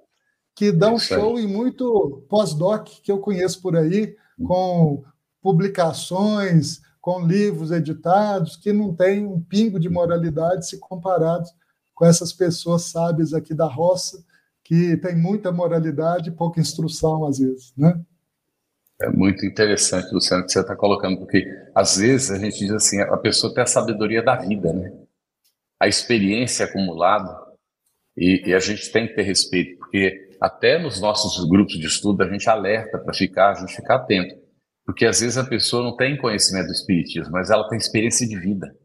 que dá um show em muito pós-doc que eu conheço por aí, com publicações, com livros editados, que não tem um pingo de moralidade se comparados com essas pessoas sábias aqui da roça, que tem muita moralidade e pouca instrução, às vezes, né? É muito interessante, Luciano, que você está colocando, porque às vezes a gente diz assim, a pessoa tem a sabedoria da vida, né? A experiência acumulada, e, e, a gente tem que ter respeito, porque até nos nossos grupos de estudo, a gente alerta para ficar, a gente ficar atento. Porque às vezes a pessoa não tem conhecimento do espiritismo, mas ela tem experiência de vida.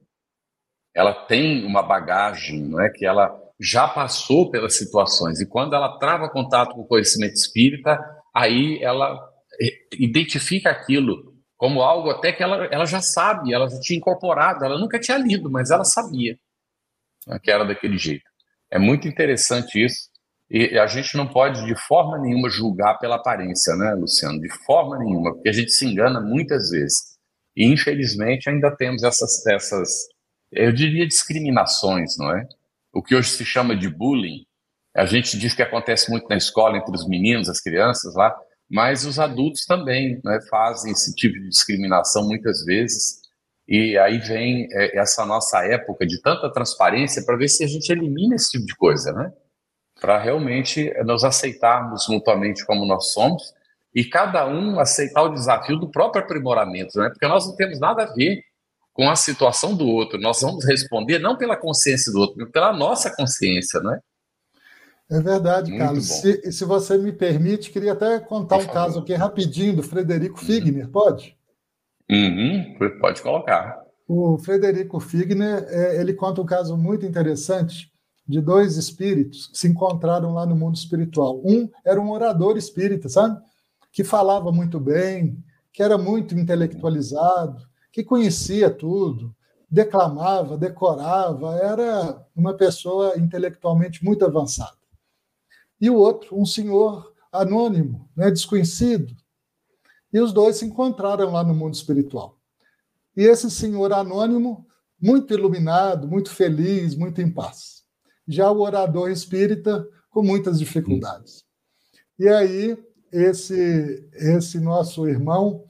Ela tem uma bagagem, não é que ela já passou pelas situações e quando ela trava contato com o conhecimento espírita, aí ela eh, identifica aquilo como algo até que ela, ela já sabe, ela já tinha incorporado, ela nunca tinha lido, mas ela sabia né, que era daquele jeito. É muito interessante isso. E a gente não pode de forma nenhuma julgar pela aparência, né, Luciano? De forma nenhuma, porque a gente se engana muitas vezes. E infelizmente ainda temos essas, essas eu diria discriminações, não é? O que hoje se chama de bullying. A gente diz que acontece muito na escola entre os meninos, as crianças lá, mas os adultos também né, fazem esse tipo de discriminação muitas vezes. E aí vem é, essa nossa época de tanta transparência para ver se a gente elimina esse tipo de coisa, né? Para realmente nos aceitarmos mutuamente como nós somos e cada um aceitar o desafio do próprio aprimoramento, né? Porque nós não temos nada a ver com a situação do outro. Nós vamos responder não pela consciência do outro, mas pela nossa consciência, né? É verdade, Muito Carlos. Se, se, você me permite, queria até contar um caso aqui rapidinho do Frederico uhum. Figner, pode? Uhum, pode colocar. O Frederico Figner, é, ele conta um caso muito interessante de dois espíritos que se encontraram lá no mundo espiritual. Um era um orador espírita, sabe? Que falava muito bem, que era muito intelectualizado, que conhecia tudo, declamava, decorava, era uma pessoa intelectualmente muito avançada e o outro, um senhor anônimo, né, desconhecido. E os dois se encontraram lá no mundo espiritual. E esse senhor anônimo, muito iluminado, muito feliz, muito em paz. Já o orador espírita, com muitas dificuldades. E aí, esse, esse nosso irmão,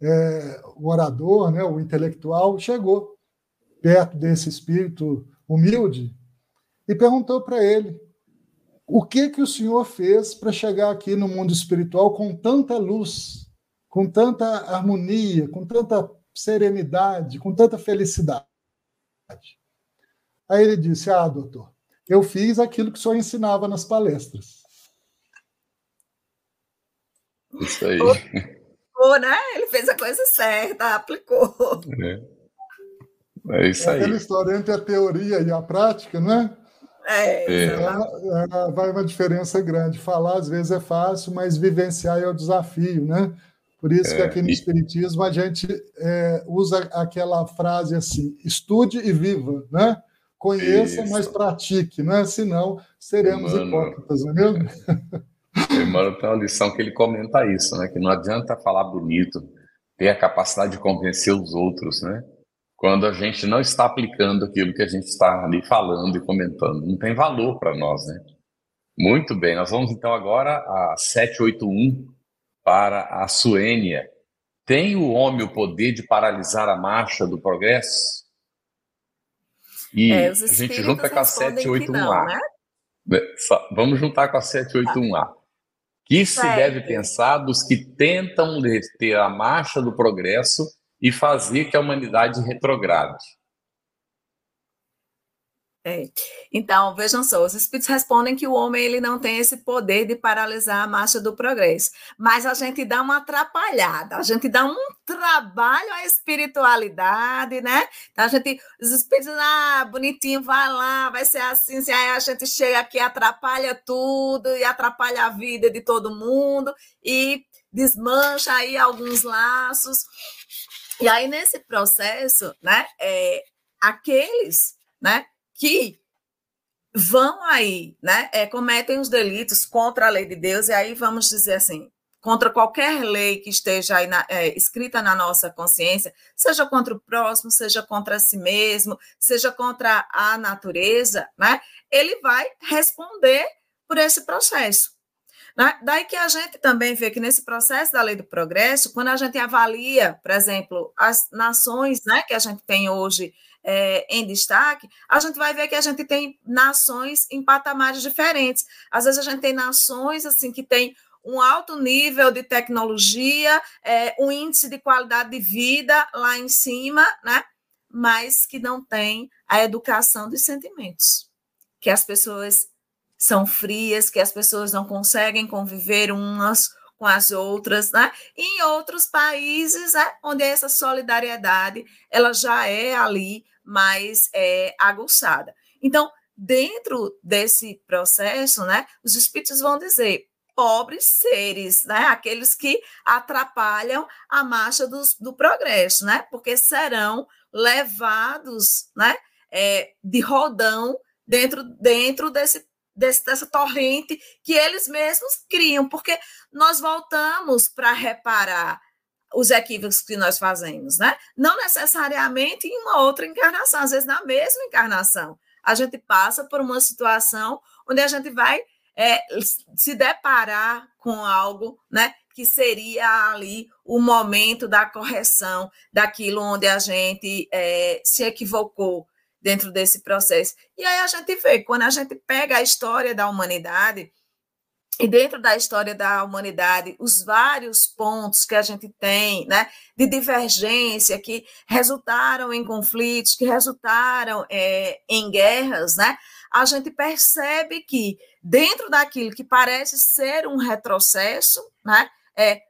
é, o orador, né, o intelectual, chegou perto desse espírito humilde e perguntou para ele o que que o Senhor fez para chegar aqui no mundo espiritual com tanta luz, com tanta harmonia, com tanta serenidade, com tanta felicidade? Aí ele disse: Ah, doutor, eu fiz aquilo que o senhor ensinava nas palestras. Isso aí. Aplicou, né? Ele fez a coisa certa, aplicou. É, é isso aí. É aquela história entre a teoria e a prática, não é? É, é. é, vai uma diferença grande. Falar às vezes é fácil, mas vivenciar é o desafio, né? Por isso é, que aqui no Espiritismo a gente é, usa aquela frase assim: estude e viva, né? Conheça, isso. mas pratique, né? Senão seremos hipócritas, não é mesmo? Emmanuel tem uma lição que ele comenta isso, né? Que não adianta falar bonito, ter a capacidade de convencer os outros, né? quando a gente não está aplicando aquilo que a gente está ali falando e comentando. Não tem valor para nós, né? Muito bem, nós vamos então agora a 781 para a Suênia. Tem o homem o poder de paralisar a marcha do progresso? E é, a gente junta com a 781A. Né? Vamos juntar com a 781A. Que se deve pensar dos que tentam ter a marcha do progresso e fazer que a humanidade retrograde. É. Então, vejam só, os espíritos respondem que o homem ele não tem esse poder de paralisar a marcha do progresso, mas a gente dá uma atrapalhada, a gente dá um trabalho à espiritualidade, né? Então, a gente, os espíritos, ah, bonitinho, vai lá, vai ser assim, assim aí a gente chega aqui, atrapalha tudo e atrapalha a vida de todo mundo e desmancha aí alguns laços. E aí, nesse processo, né, é, aqueles né, que vão aí, né, é, cometem os delitos contra a lei de Deus, e aí vamos dizer assim, contra qualquer lei que esteja aí na, é, escrita na nossa consciência, seja contra o próximo, seja contra si mesmo, seja contra a natureza, né, ele vai responder por esse processo. Né? Daí que a gente também vê que nesse processo da lei do progresso, quando a gente avalia, por exemplo, as nações né, que a gente tem hoje é, em destaque, a gente vai ver que a gente tem nações em patamares diferentes. Às vezes a gente tem nações assim que tem um alto nível de tecnologia, é, um índice de qualidade de vida lá em cima, né? mas que não tem a educação dos sentimentos, que as pessoas são frias, que as pessoas não conseguem conviver umas com as outras, né? E em outros países, né, onde essa solidariedade ela já é ali mais é, aguçada. Então, dentro desse processo, né, os espíritos vão dizer pobres seres, né, aqueles que atrapalham a marcha do, do progresso, né, porque serão levados, né, é, de rodão dentro, dentro desse desse, dessa torrente que eles mesmos criam, porque nós voltamos para reparar os equívocos que nós fazemos, né? Não necessariamente em uma outra encarnação, às vezes na mesma encarnação. A gente passa por uma situação onde a gente vai é, se deparar com algo, né? Que seria ali o momento da correção daquilo onde a gente é, se equivocou, dentro desse processo. E aí a gente vê, quando a gente pega a história da humanidade, e dentro da história da humanidade, os vários pontos que a gente tem, né, de divergência, que resultaram em conflitos, que resultaram é, em guerras, né, a gente percebe que dentro daquilo que parece ser um retrocesso, né, é,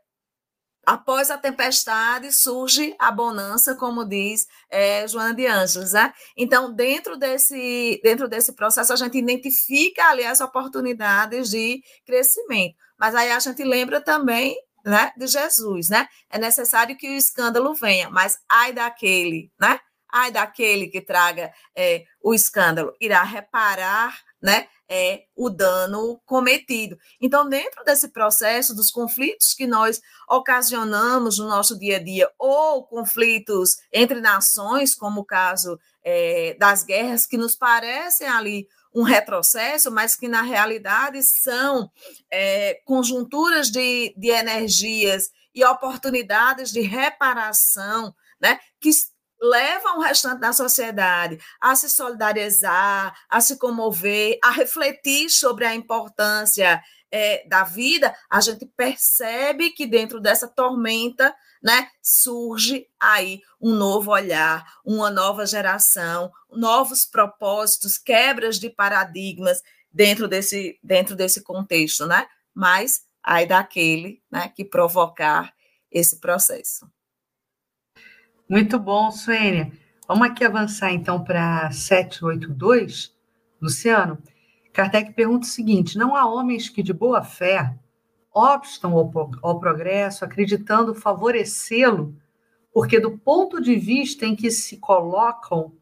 após a tempestade surge a bonança, como diz é, Joana de Anjos. Né? Então, dentro desse, dentro desse processo, a gente identifica ali as oportunidades de crescimento. Mas aí a gente lembra também né, de Jesus, né? É necessário que o escândalo venha, mas ai daquele, né? Ai daquele que traga é, o escândalo, irá reparar, né? é o dano cometido. Então, dentro desse processo dos conflitos que nós ocasionamos no nosso dia a dia, ou conflitos entre nações, como o caso é, das guerras, que nos parecem ali um retrocesso, mas que na realidade são é, conjunturas de, de energias e oportunidades de reparação, né, que levam o restante da sociedade a se solidarizar, a se comover, a refletir sobre a importância é, da vida, a gente percebe que dentro dessa tormenta né, surge aí um novo olhar, uma nova geração, novos propósitos, quebras de paradigmas dentro desse, dentro desse contexto, né? Mas aí daquele né, que provocar esse processo. Muito bom, Suênia. Vamos aqui avançar então para 782. Luciano, Kardec pergunta o seguinte: não há homens que de boa fé obstam ao, ao progresso, acreditando favorecê-lo, porque do ponto de vista em que se colocam,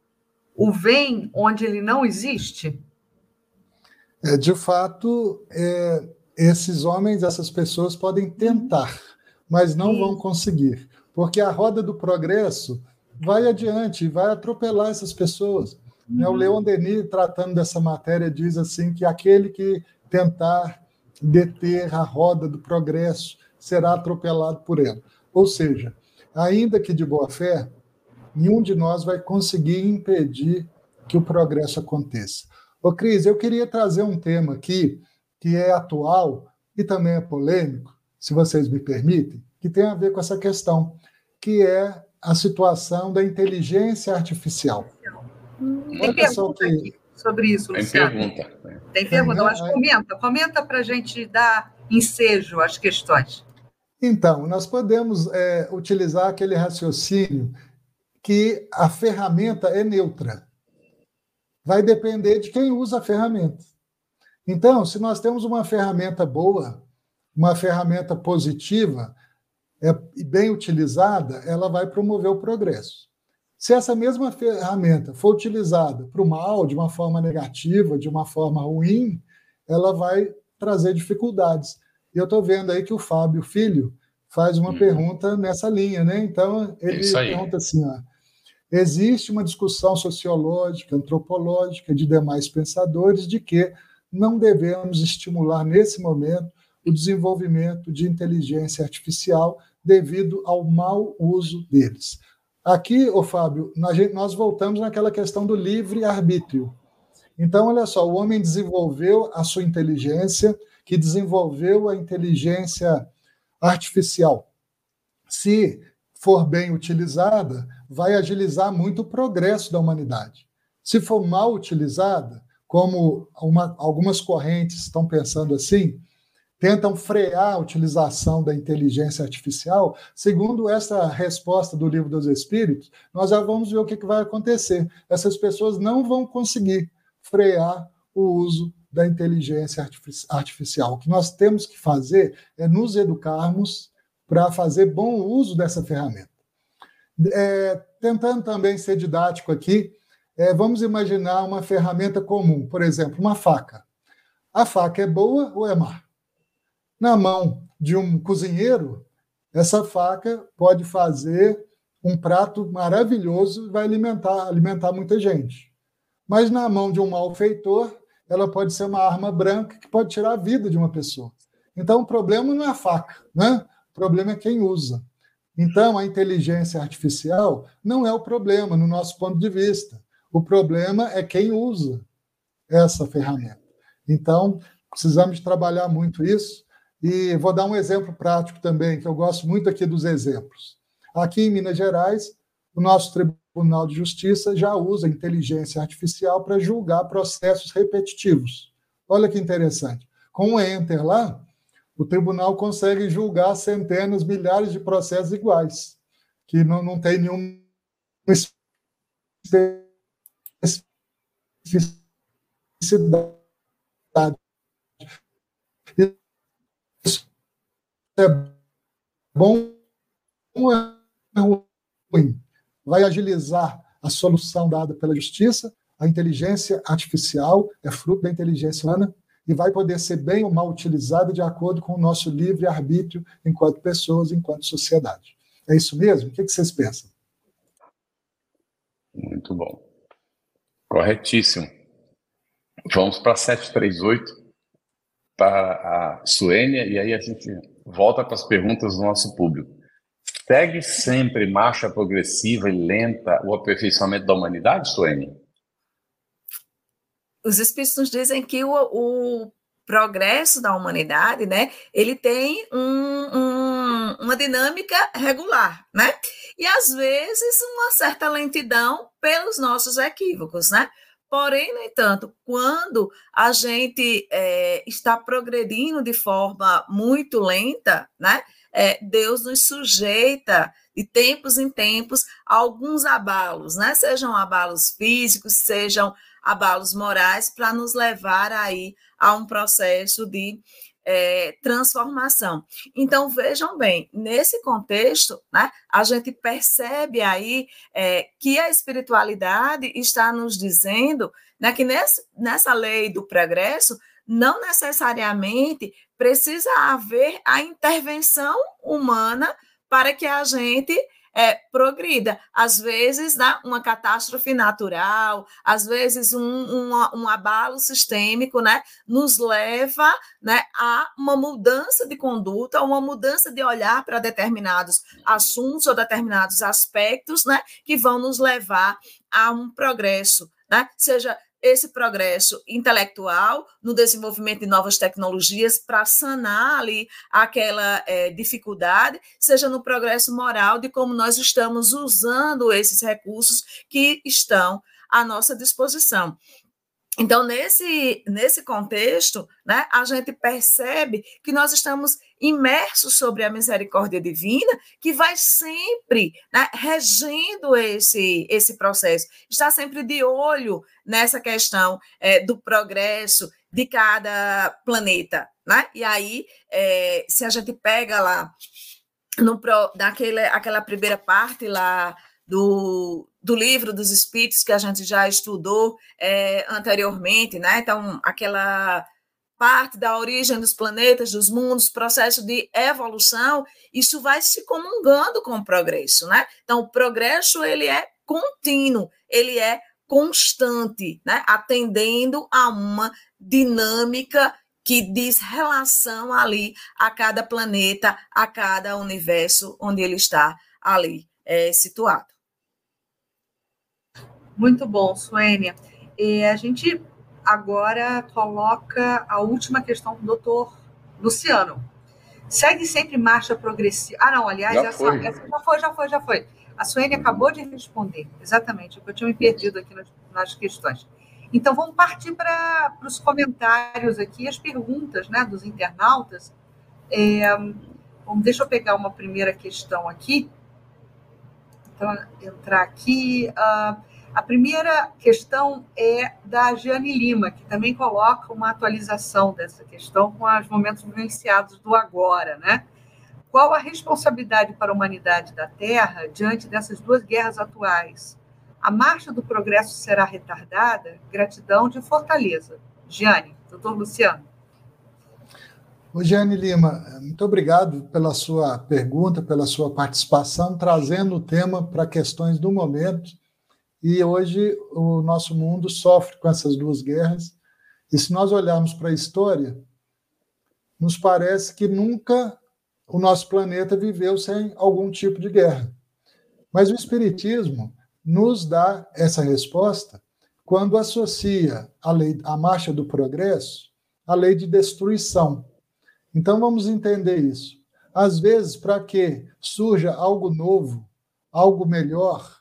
o vem onde ele não existe? É, de fato, é, esses homens, essas pessoas podem tentar, mas não Sim. vão conseguir porque a roda do progresso vai adiante, vai atropelar essas pessoas. Né, uhum. O Leon Denis, tratando dessa matéria, diz assim que aquele que tentar deter a roda do progresso será atropelado por ela. Ou seja, ainda que de boa fé, nenhum de nós vai conseguir impedir que o progresso aconteça. Ô, Cris, eu queria trazer um tema aqui que é atual e também é polêmico, se vocês me permitem, que tem a ver com essa questão que é a situação da inteligência artificial. Tem pergunta que... aqui sobre isso, Luciano. Tem pergunta. Tem pergunta, mas comenta, comenta para a gente dar ensejo às questões. Então, nós podemos é, utilizar aquele raciocínio que a ferramenta é neutra. Vai depender de quem usa a ferramenta. Então, se nós temos uma ferramenta boa, uma ferramenta positiva, é, bem utilizada, ela vai promover o progresso. Se essa mesma ferramenta for utilizada para o mal, de uma forma negativa, de uma forma ruim, ela vai trazer dificuldades. E eu estou vendo aí que o Fábio Filho faz uma hum. pergunta nessa linha, né? Então, ele pergunta assim: ó, existe uma discussão sociológica, antropológica de demais pensadores de que não devemos estimular nesse momento o desenvolvimento de inteligência artificial devido ao mau uso deles. Aqui, ô Fábio, nós voltamos naquela questão do livre-arbítrio. Então, olha só, o homem desenvolveu a sua inteligência, que desenvolveu a inteligência artificial. Se for bem utilizada, vai agilizar muito o progresso da humanidade. Se for mal utilizada, como uma, algumas correntes estão pensando assim, tentam frear a utilização da inteligência artificial, segundo essa resposta do Livro dos Espíritos, nós já vamos ver o que, vai acontecer. Essas pessoas não vão conseguir frear o uso da inteligência artificial. O que nós temos que fazer é nos educarmos para fazer bom uso dessa ferramenta. É, tentando também ser didático aqui, é, vamos imaginar uma ferramenta comum, por exemplo, uma faca. A faca é boa ou é má? Na mão de um cozinheiro, essa faca pode fazer um prato maravilhoso e vai alimentar, alimentar muita gente. Mas na mão de um malfeitor, ela pode ser uma arma branca que pode tirar a vida de uma pessoa. Então, o problema não é a faca, né? o problema é quem usa. Então, a inteligência artificial não é o problema, no nosso ponto de vista. O problema é quem usa essa ferramenta. Então, precisamos trabalhar muito isso. E vou dar um exemplo prático também, que eu gosto muito aqui dos exemplos. Aqui em Minas Gerais, o nosso Tribunal de Justiça já usa inteligência artificial para julgar processos repetitivos. Olha que interessante. Com o Enter lá, o tribunal consegue julgar centenas, milhares de processos iguais, que não, não tem nenhuma especificidade é bom ou é ruim? Vai agilizar a solução dada pela justiça, a inteligência artificial é fruto da inteligência humana e vai poder ser bem ou mal utilizada de acordo com o nosso livre-arbítrio enquanto pessoas, enquanto sociedade. É isso mesmo? O que vocês pensam? Muito bom. Corretíssimo. Vamos para 738, para a Suênia, e aí a gente volta para as perguntas do nosso público. Segue sempre marcha progressiva e lenta o aperfeiçoamento da humanidade, Suene? Os espíritos dizem que o, o progresso da humanidade, né, ele tem um, um, uma dinâmica regular, né? E às vezes uma certa lentidão pelos nossos equívocos, né? Porém, no entanto, quando a gente é, está progredindo de forma muito lenta, né, é, Deus nos sujeita de tempos em tempos a alguns abalos, né, sejam abalos físicos, sejam abalos morais, para nos levar aí a um processo de é, transformação. Então, vejam bem, nesse contexto, né, a gente percebe aí é, que a espiritualidade está nos dizendo né, que nesse, nessa lei do progresso, não necessariamente precisa haver a intervenção humana para que a gente é, progrida. Às vezes, né, uma catástrofe natural, às vezes um, um, um, abalo sistêmico, né, nos leva né, a uma mudança de conduta, uma mudança de olhar para determinados assuntos ou determinados aspectos, né, que vão nos levar a um progresso, né, seja esse progresso intelectual no desenvolvimento de novas tecnologias para sanar ali aquela é, dificuldade, seja no progresso moral de como nós estamos usando esses recursos que estão à nossa disposição. Então, nesse, nesse contexto, né, a gente percebe que nós estamos imersos sobre a misericórdia divina, que vai sempre né, regendo esse, esse processo, está sempre de olho nessa questão é, do progresso de cada planeta. Né? E aí, é, se a gente pega lá, no, daquele, aquela primeira parte lá do, do livro dos espíritos que a gente já estudou é, anteriormente, né? Então, aquela parte da origem dos planetas, dos mundos, processo de evolução, isso vai se comungando com o progresso, né? Então, o progresso ele é contínuo, ele é constante, né? Atendendo a uma dinâmica que diz relação ali a cada planeta, a cada universo onde ele está ali é, situado. Muito bom, Suênia. E a gente agora coloca a última questão do doutor Luciano. Segue sempre marcha progressiva. Ah, não, aliás, já essa, foi. essa já foi, já foi, já foi. A Suênia acabou de responder, exatamente, o que eu tinha me perdido aqui nas, nas questões. Então, vamos partir para os comentários aqui, as perguntas né, dos internautas. É, vamos, deixa eu pegar uma primeira questão aqui. Então, entrar aqui. Uh, a primeira questão é da Giane Lima, que também coloca uma atualização dessa questão com os momentos vivenciados do agora, né? Qual a responsabilidade para a humanidade da Terra diante dessas duas guerras atuais? A marcha do progresso será retardada? Gratidão de Fortaleza. Giane, doutor Luciano. Giane Lima, muito obrigado pela sua pergunta, pela sua participação, trazendo o tema para questões do momento. E hoje o nosso mundo sofre com essas duas guerras. E se nós olharmos para a história, nos parece que nunca o nosso planeta viveu sem algum tipo de guerra. Mas o Espiritismo nos dá essa resposta quando associa a lei, a marcha do progresso à lei de destruição. Então vamos entender isso. Às vezes, para que surja algo novo, algo melhor,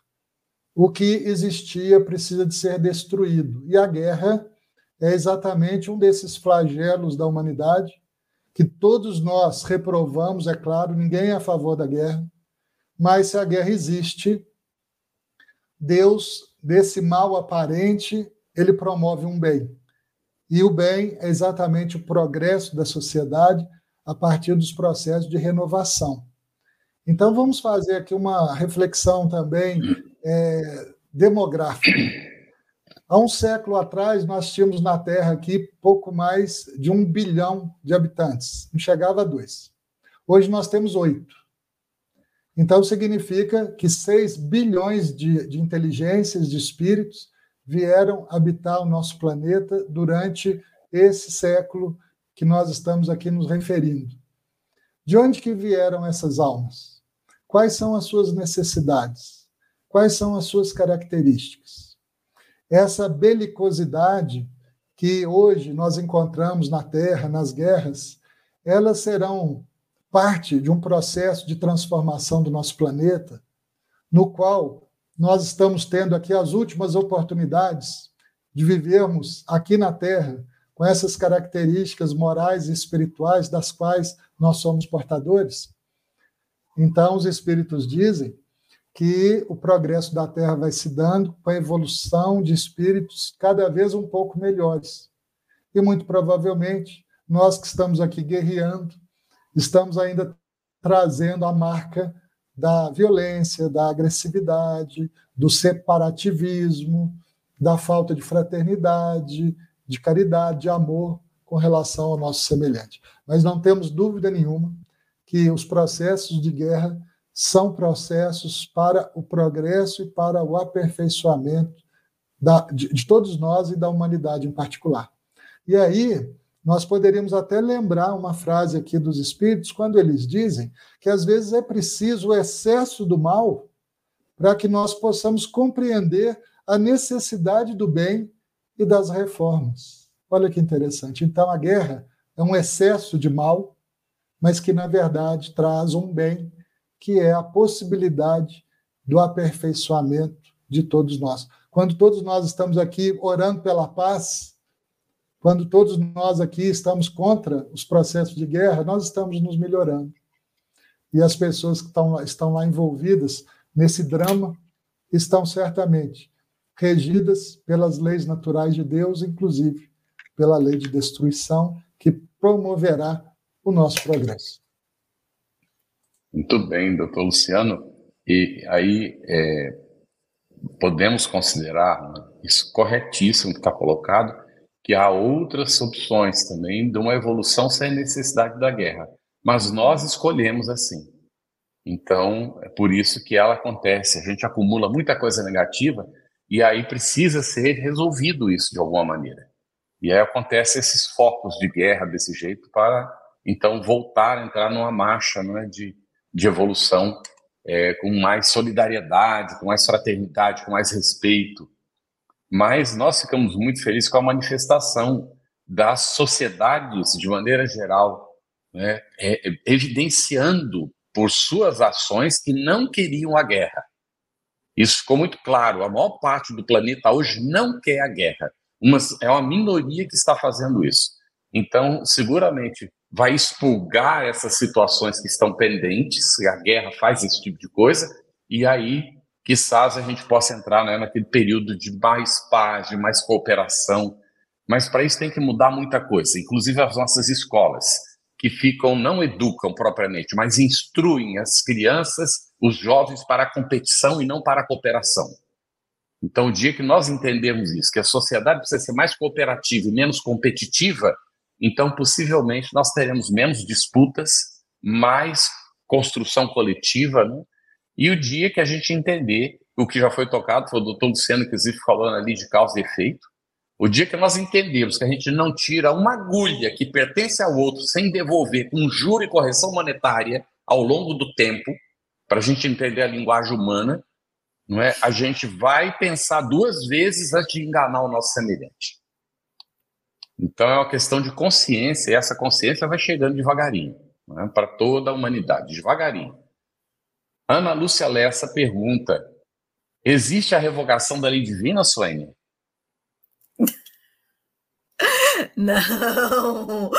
o que existia precisa de ser destruído. E a guerra é exatamente um desses flagelos da humanidade que todos nós reprovamos, é claro, ninguém é a favor da guerra, mas se a guerra existe, Deus, desse mal aparente, ele promove um bem. E o bem é exatamente o progresso da sociedade a partir dos processos de renovação. Então, vamos fazer aqui uma reflexão também é, demográfica. Há um século atrás, nós tínhamos na Terra aqui pouco mais de um bilhão de habitantes, não chegava a dois. Hoje nós temos oito. Então, significa que seis bilhões de, de inteligências, de espíritos, vieram habitar o nosso planeta durante esse século que nós estamos aqui nos referindo. De onde que vieram essas almas? Quais são as suas necessidades? Quais são as suas características? essa belicosidade que hoje nós encontramos na Terra, nas guerras, elas serão parte de um processo de transformação do nosso planeta, no qual nós estamos tendo aqui as últimas oportunidades de vivermos aqui na Terra com essas características morais e espirituais das quais nós somos portadores. Então, os espíritos dizem que o progresso da Terra vai se dando com a evolução de espíritos cada vez um pouco melhores. E muito provavelmente, nós que estamos aqui guerreando, estamos ainda trazendo a marca da violência, da agressividade, do separativismo, da falta de fraternidade, de caridade, de amor com relação ao nosso semelhante. Mas não temos dúvida nenhuma que os processos de guerra são processos para o progresso e para o aperfeiçoamento da, de, de todos nós e da humanidade em particular. E aí, nós poderíamos até lembrar uma frase aqui dos Espíritos, quando eles dizem que às vezes é preciso o excesso do mal para que nós possamos compreender a necessidade do bem e das reformas. Olha que interessante. Então, a guerra é um excesso de mal, mas que, na verdade, traz um bem que é a possibilidade do aperfeiçoamento de todos nós. Quando todos nós estamos aqui orando pela paz, quando todos nós aqui estamos contra os processos de guerra, nós estamos nos melhorando. E as pessoas que estão, estão lá envolvidas nesse drama estão certamente regidas pelas leis naturais de Deus, inclusive pela lei de destruição, que promoverá o nosso progresso. Muito bem, doutor Luciano. E aí é, podemos considerar né, isso corretíssimo que está colocado, que há outras opções também de uma evolução sem necessidade da guerra. Mas nós escolhemos assim. Então, é por isso que ela acontece. A gente acumula muita coisa negativa e aí precisa ser resolvido isso de alguma maneira. E aí acontece esses focos de guerra desse jeito para então voltar a entrar numa marcha, não é, de de evolução é, com mais solidariedade, com mais fraternidade, com mais respeito. Mas nós ficamos muito felizes com a manifestação das sociedades, de maneira geral, né, é, evidenciando por suas ações que não queriam a guerra. Isso ficou muito claro. A maior parte do planeta hoje não quer a guerra. uma, é uma minoria que está fazendo isso. Então, seguramente vai expulgar essas situações que estão pendentes, a guerra faz esse tipo de coisa, e aí, quizás a gente possa entrar né, naquele período de mais paz, de mais cooperação, mas para isso tem que mudar muita coisa, inclusive as nossas escolas, que ficam, não educam propriamente, mas instruem as crianças, os jovens para a competição e não para a cooperação. Então, o dia que nós entendemos isso, que a sociedade precisa ser mais cooperativa e menos competitiva, então possivelmente nós teremos menos disputas, mais construção coletiva, né? E o dia que a gente entender o que já foi tocado, foi o doutor Luciano, inclusive, falando ali de causa e efeito, o dia que nós entendemos que a gente não tira uma agulha que pertence ao outro sem devolver com juro e correção monetária ao longo do tempo, para a gente entender a linguagem humana, não é? A gente vai pensar duas vezes antes de enganar o nosso semelhante. Então é uma questão de consciência, e essa consciência vai chegando devagarinho, é? para toda a humanidade, devagarinho. Ana Lúcia Lessa pergunta: existe a revogação da lei divina, Suênia? Não,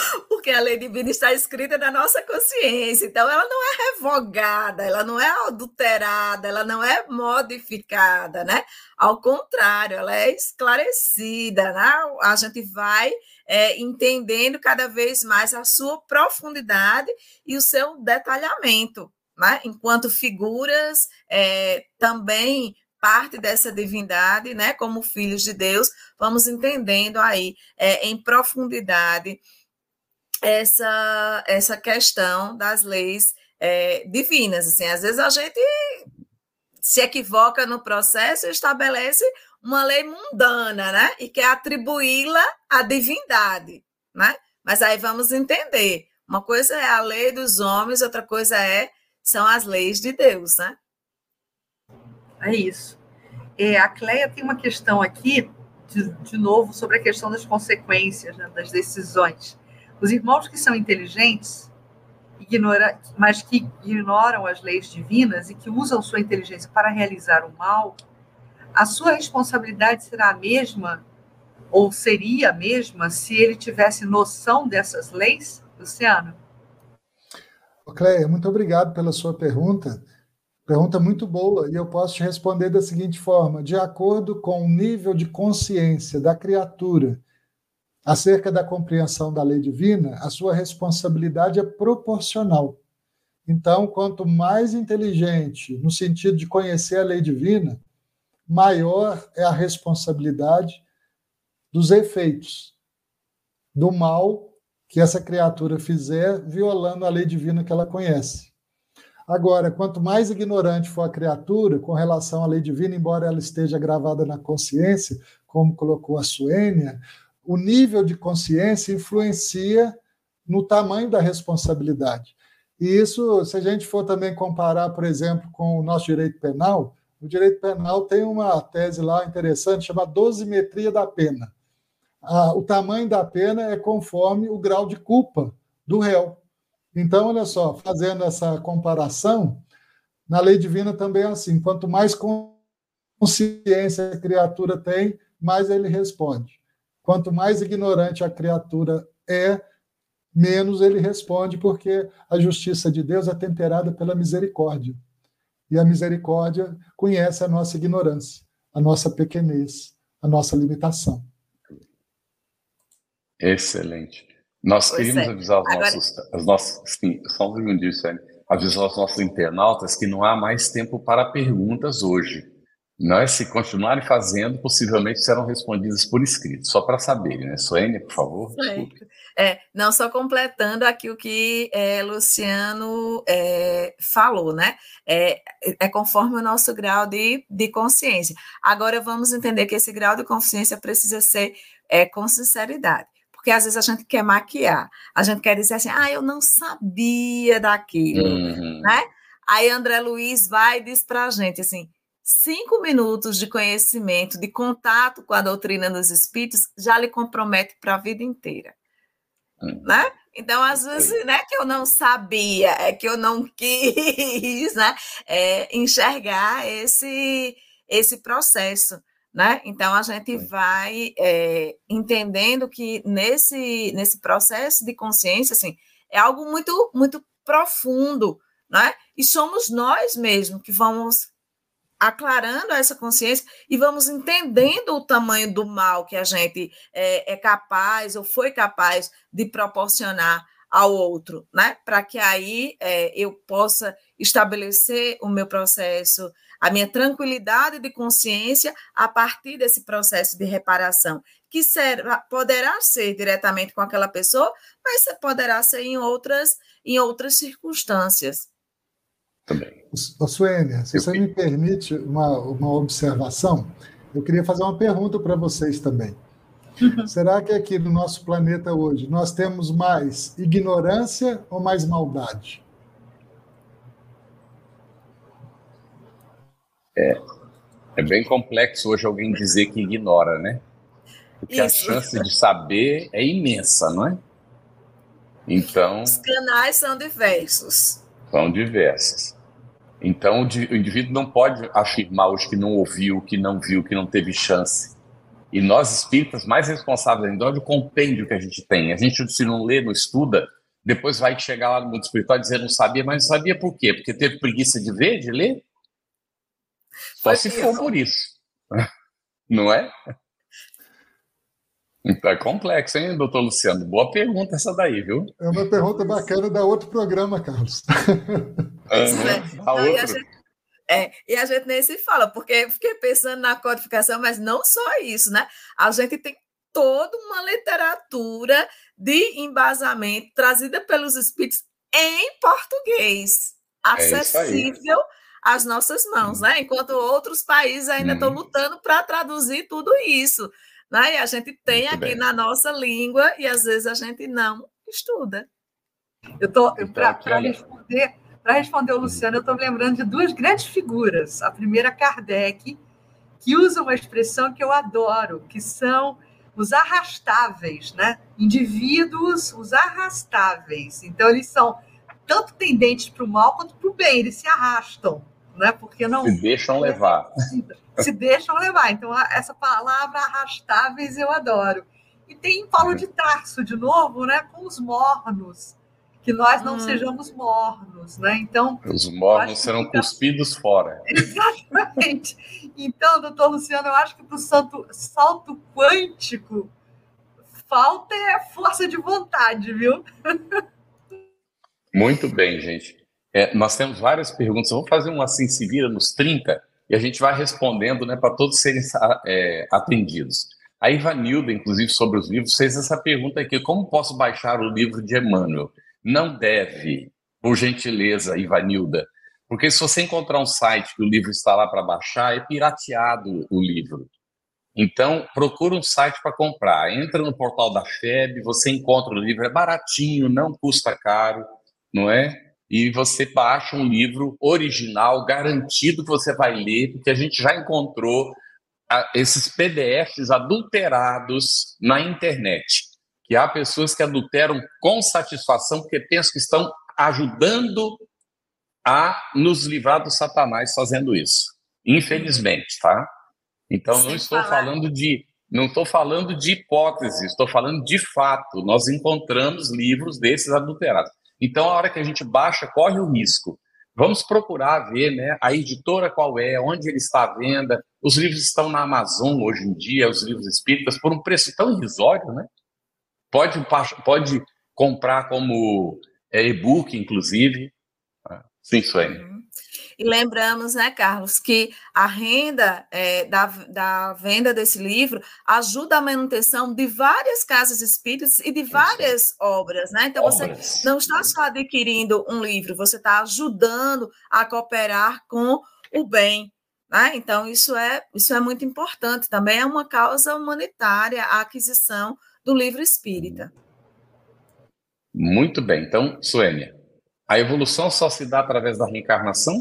porque a lei divina está escrita na nossa consciência, então ela não é revogada, ela não é adulterada, ela não é modificada, né? Ao contrário, ela é esclarecida, né? A gente vai é, entendendo cada vez mais a sua profundidade e o seu detalhamento, né? Enquanto figuras é, também parte dessa divindade, né, como filhos de Deus, vamos entendendo aí é, em profundidade essa, essa questão das leis é, divinas. Assim, às vezes a gente se equivoca no processo e estabelece uma lei mundana, né, e quer atribuí-la à divindade, né? Mas aí vamos entender. Uma coisa é a lei dos homens, outra coisa é são as leis de Deus, né? É isso. É, a Cleia tem uma questão aqui, de, de novo, sobre a questão das consequências, né, das decisões. Os irmãos que são inteligentes, ignora, mas que ignoram as leis divinas e que usam sua inteligência para realizar o mal, a sua responsabilidade será a mesma, ou seria a mesma, se ele tivesse noção dessas leis? Luciano? Cleia, muito obrigado pela sua pergunta. Pergunta muito boa, e eu posso te responder da seguinte forma: de acordo com o nível de consciência da criatura acerca da compreensão da lei divina, a sua responsabilidade é proporcional. Então, quanto mais inteligente, no sentido de conhecer a lei divina, maior é a responsabilidade dos efeitos do mal que essa criatura fizer, violando a lei divina que ela conhece. Agora, quanto mais ignorante for a criatura com relação à lei divina, embora ela esteja gravada na consciência, como colocou a Suênia, o nível de consciência influencia no tamanho da responsabilidade. E isso, se a gente for também comparar, por exemplo, com o nosso direito penal, o direito penal tem uma tese lá interessante chamada dosimetria da pena. o tamanho da pena é conforme o grau de culpa do réu. Então, olha só, fazendo essa comparação, na lei divina também é assim: quanto mais consciência a criatura tem, mais ele responde. Quanto mais ignorante a criatura é, menos ele responde, porque a justiça de Deus é temperada pela misericórdia. E a misericórdia conhece a nossa ignorância, a nossa pequenez, a nossa limitação. Excelente. Nós pois queríamos é. avisar os Agora... nossos, os nossos sim, só um Sônia, avisar os nossos internautas que não há mais tempo para perguntas hoje. Nós, se continuarem fazendo, possivelmente serão respondidas por escrito, só para saberem, né? Suênia, por favor. É, não só completando aqui o que é, Luciano é, falou, né? É, é conforme o nosso grau de, de consciência. Agora vamos entender que esse grau de consciência precisa ser é, com sinceridade porque às vezes a gente quer maquiar, a gente quer dizer assim, ah, eu não sabia daquilo, uhum. né? Aí André Luiz vai e diz para a gente assim, cinco minutos de conhecimento, de contato com a doutrina dos espíritos, já lhe compromete para a vida inteira, uhum. né? Então, às vezes, não é que eu não sabia, é que eu não quis né? É, enxergar esse, esse processo né? Então a gente vai é, entendendo que nesse, nesse processo de consciência, assim, é algo muito, muito profundo, né? E somos nós mesmos que vamos aclarando essa consciência e vamos entendendo o tamanho do mal que a gente é, é capaz ou foi capaz de proporcionar ao outro, né? Para que aí é, eu possa estabelecer o meu processo, a minha tranquilidade de consciência a partir desse processo de reparação, que será, poderá ser diretamente com aquela pessoa, mas poderá ser em outras, em outras circunstâncias. Também. Ô, Suênia, se eu você me permite uma, uma observação, eu queria fazer uma pergunta para vocês também. Será que aqui no nosso planeta hoje nós temos mais ignorância ou mais maldade? É, é bem complexo hoje alguém dizer que ignora, né? Porque Isso. a chance de saber é imensa, não é? Então. Os canais são diversos. São diversos. Então, o indivíduo não pode afirmar hoje que não ouviu, que não viu, que não teve chance. E nós, espíritas, mais responsáveis ainda, olha o compêndio que a gente tem. A gente, se não lê, não estuda, depois vai chegar lá no mundo espiritual e dizer não sabia, mas não sabia por quê? Porque teve preguiça de ver, de ler? Só se for por isso. Não é? Então é complexo, hein, doutor Luciano? Boa pergunta essa daí, viu? É uma pergunta bacana da outro programa, Carlos. É, né? E, a gente, é, e a gente nem se fala, porque fiquei pensando na codificação, mas não só isso, né? A gente tem toda uma literatura de embasamento trazida pelos espíritos em português, é acessível é às nossas mãos, né? Enquanto outros países ainda estão hum. lutando para traduzir tudo isso. Né? E a gente tem Muito aqui bem. na nossa língua e às vezes a gente não estuda. Eu tô para responder para responder o Luciano, eu estou me lembrando de duas grandes figuras. A primeira, Kardec, que usa uma expressão que eu adoro, que são os arrastáveis, né? Indivíduos, os arrastáveis. Então, eles são tanto tendentes para o mal quanto para o bem, eles se arrastam, né? Porque não. Se deixam levar. Se deixam levar. Então, essa palavra arrastáveis eu adoro. E tem Paulo de Tarso, de novo, né? Com os mornos que nós não hum. sejamos mornos, né? Então os mornos serão fica... cuspidos fora. Exatamente. Então, doutor Luciano, eu acho que para o salto, quântico falta é força de vontade, viu? Muito bem, gente. É, nós temos várias perguntas. Eu vou fazer um assim se vira nos 30 e a gente vai respondendo, né, para todos serem é, atendidos. A Ivanilda, inclusive, sobre os livros, fez essa pergunta aqui: como posso baixar o livro de Emmanuel? Não deve, por gentileza, Ivanilda, porque se você encontrar um site que o livro está lá para baixar, é pirateado o livro. Então, procura um site para comprar. Entra no portal da FEB, você encontra o livro, é baratinho, não custa caro, não é? E você baixa um livro original, garantido que você vai ler, porque a gente já encontrou ah, esses PDFs adulterados na internet que há pessoas que adulteram com satisfação porque pensam que estão ajudando a nos livrar do Satanás fazendo isso. Infelizmente, tá? Então Sem não estou falar. falando de não estou falando de hipótese, estou falando de fato. Nós encontramos livros desses adulterados. Então, a hora que a gente baixa, corre o risco. Vamos procurar ver né, a editora qual é, onde ele está à venda. Os livros estão na Amazon hoje em dia, os livros espíritas, por um preço tão irrisório, né? Pode, pode comprar como e-book, inclusive. Sim, Suene. Uhum. E lembramos, né, Carlos, que a renda é, da, da venda desse livro ajuda a manutenção de várias casas espíritas e de várias Isso. obras, né? Então, obras. você não está só adquirindo um livro, você está ajudando a cooperar com o bem. Né? Então, isso é, isso é muito importante. Também é uma causa humanitária a aquisição do livro espírita. Muito bem. Então, Suênia, a evolução só se dá através da reencarnação?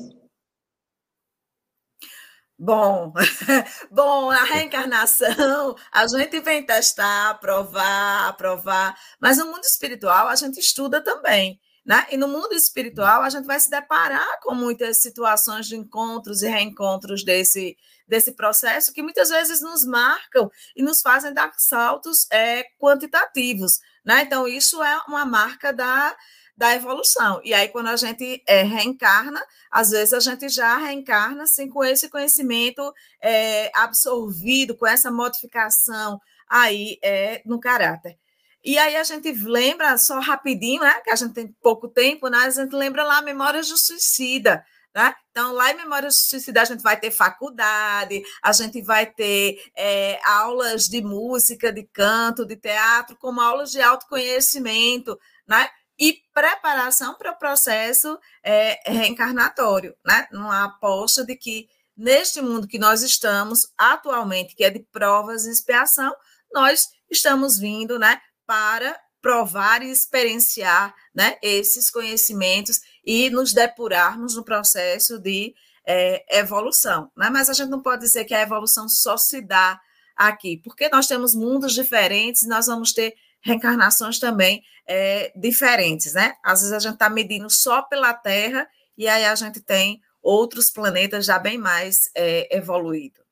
Bom, bom, a reencarnação, a gente vem testar, aprovar, aprovar, mas no mundo espiritual a gente estuda também. Né? E no mundo espiritual, a gente vai se deparar com muitas situações de encontros e reencontros desse, desse processo que muitas vezes nos marcam e nos fazem dar saltos é, quantitativos. Né? Então, isso é uma marca da, da evolução. E aí, quando a gente é, reencarna, às vezes a gente já reencarna assim, com esse conhecimento é, absorvido, com essa modificação aí é, no caráter. E aí a gente lembra, só rapidinho, né? Que a gente tem pouco tempo, né? A gente lembra lá Memórias do Suicida. Né? Então, lá em Memórias do Suicida, a gente vai ter faculdade, a gente vai ter é, aulas de música, de canto, de teatro, como aulas de autoconhecimento, né? e preparação para o processo é, reencarnatório, né? Numa aposta de que neste mundo que nós estamos atualmente, que é de provas e expiação, nós estamos vindo, né, para provar e experienciar, né, esses conhecimentos e nos depurarmos no processo de é, evolução, né? Mas a gente não pode dizer que a evolução só se dá aqui, porque nós temos mundos diferentes e nós vamos ter reencarnações também é, diferentes, né? Às vezes a gente está medindo só pela Terra e aí a gente tem outros planetas já bem mais é, evoluídos.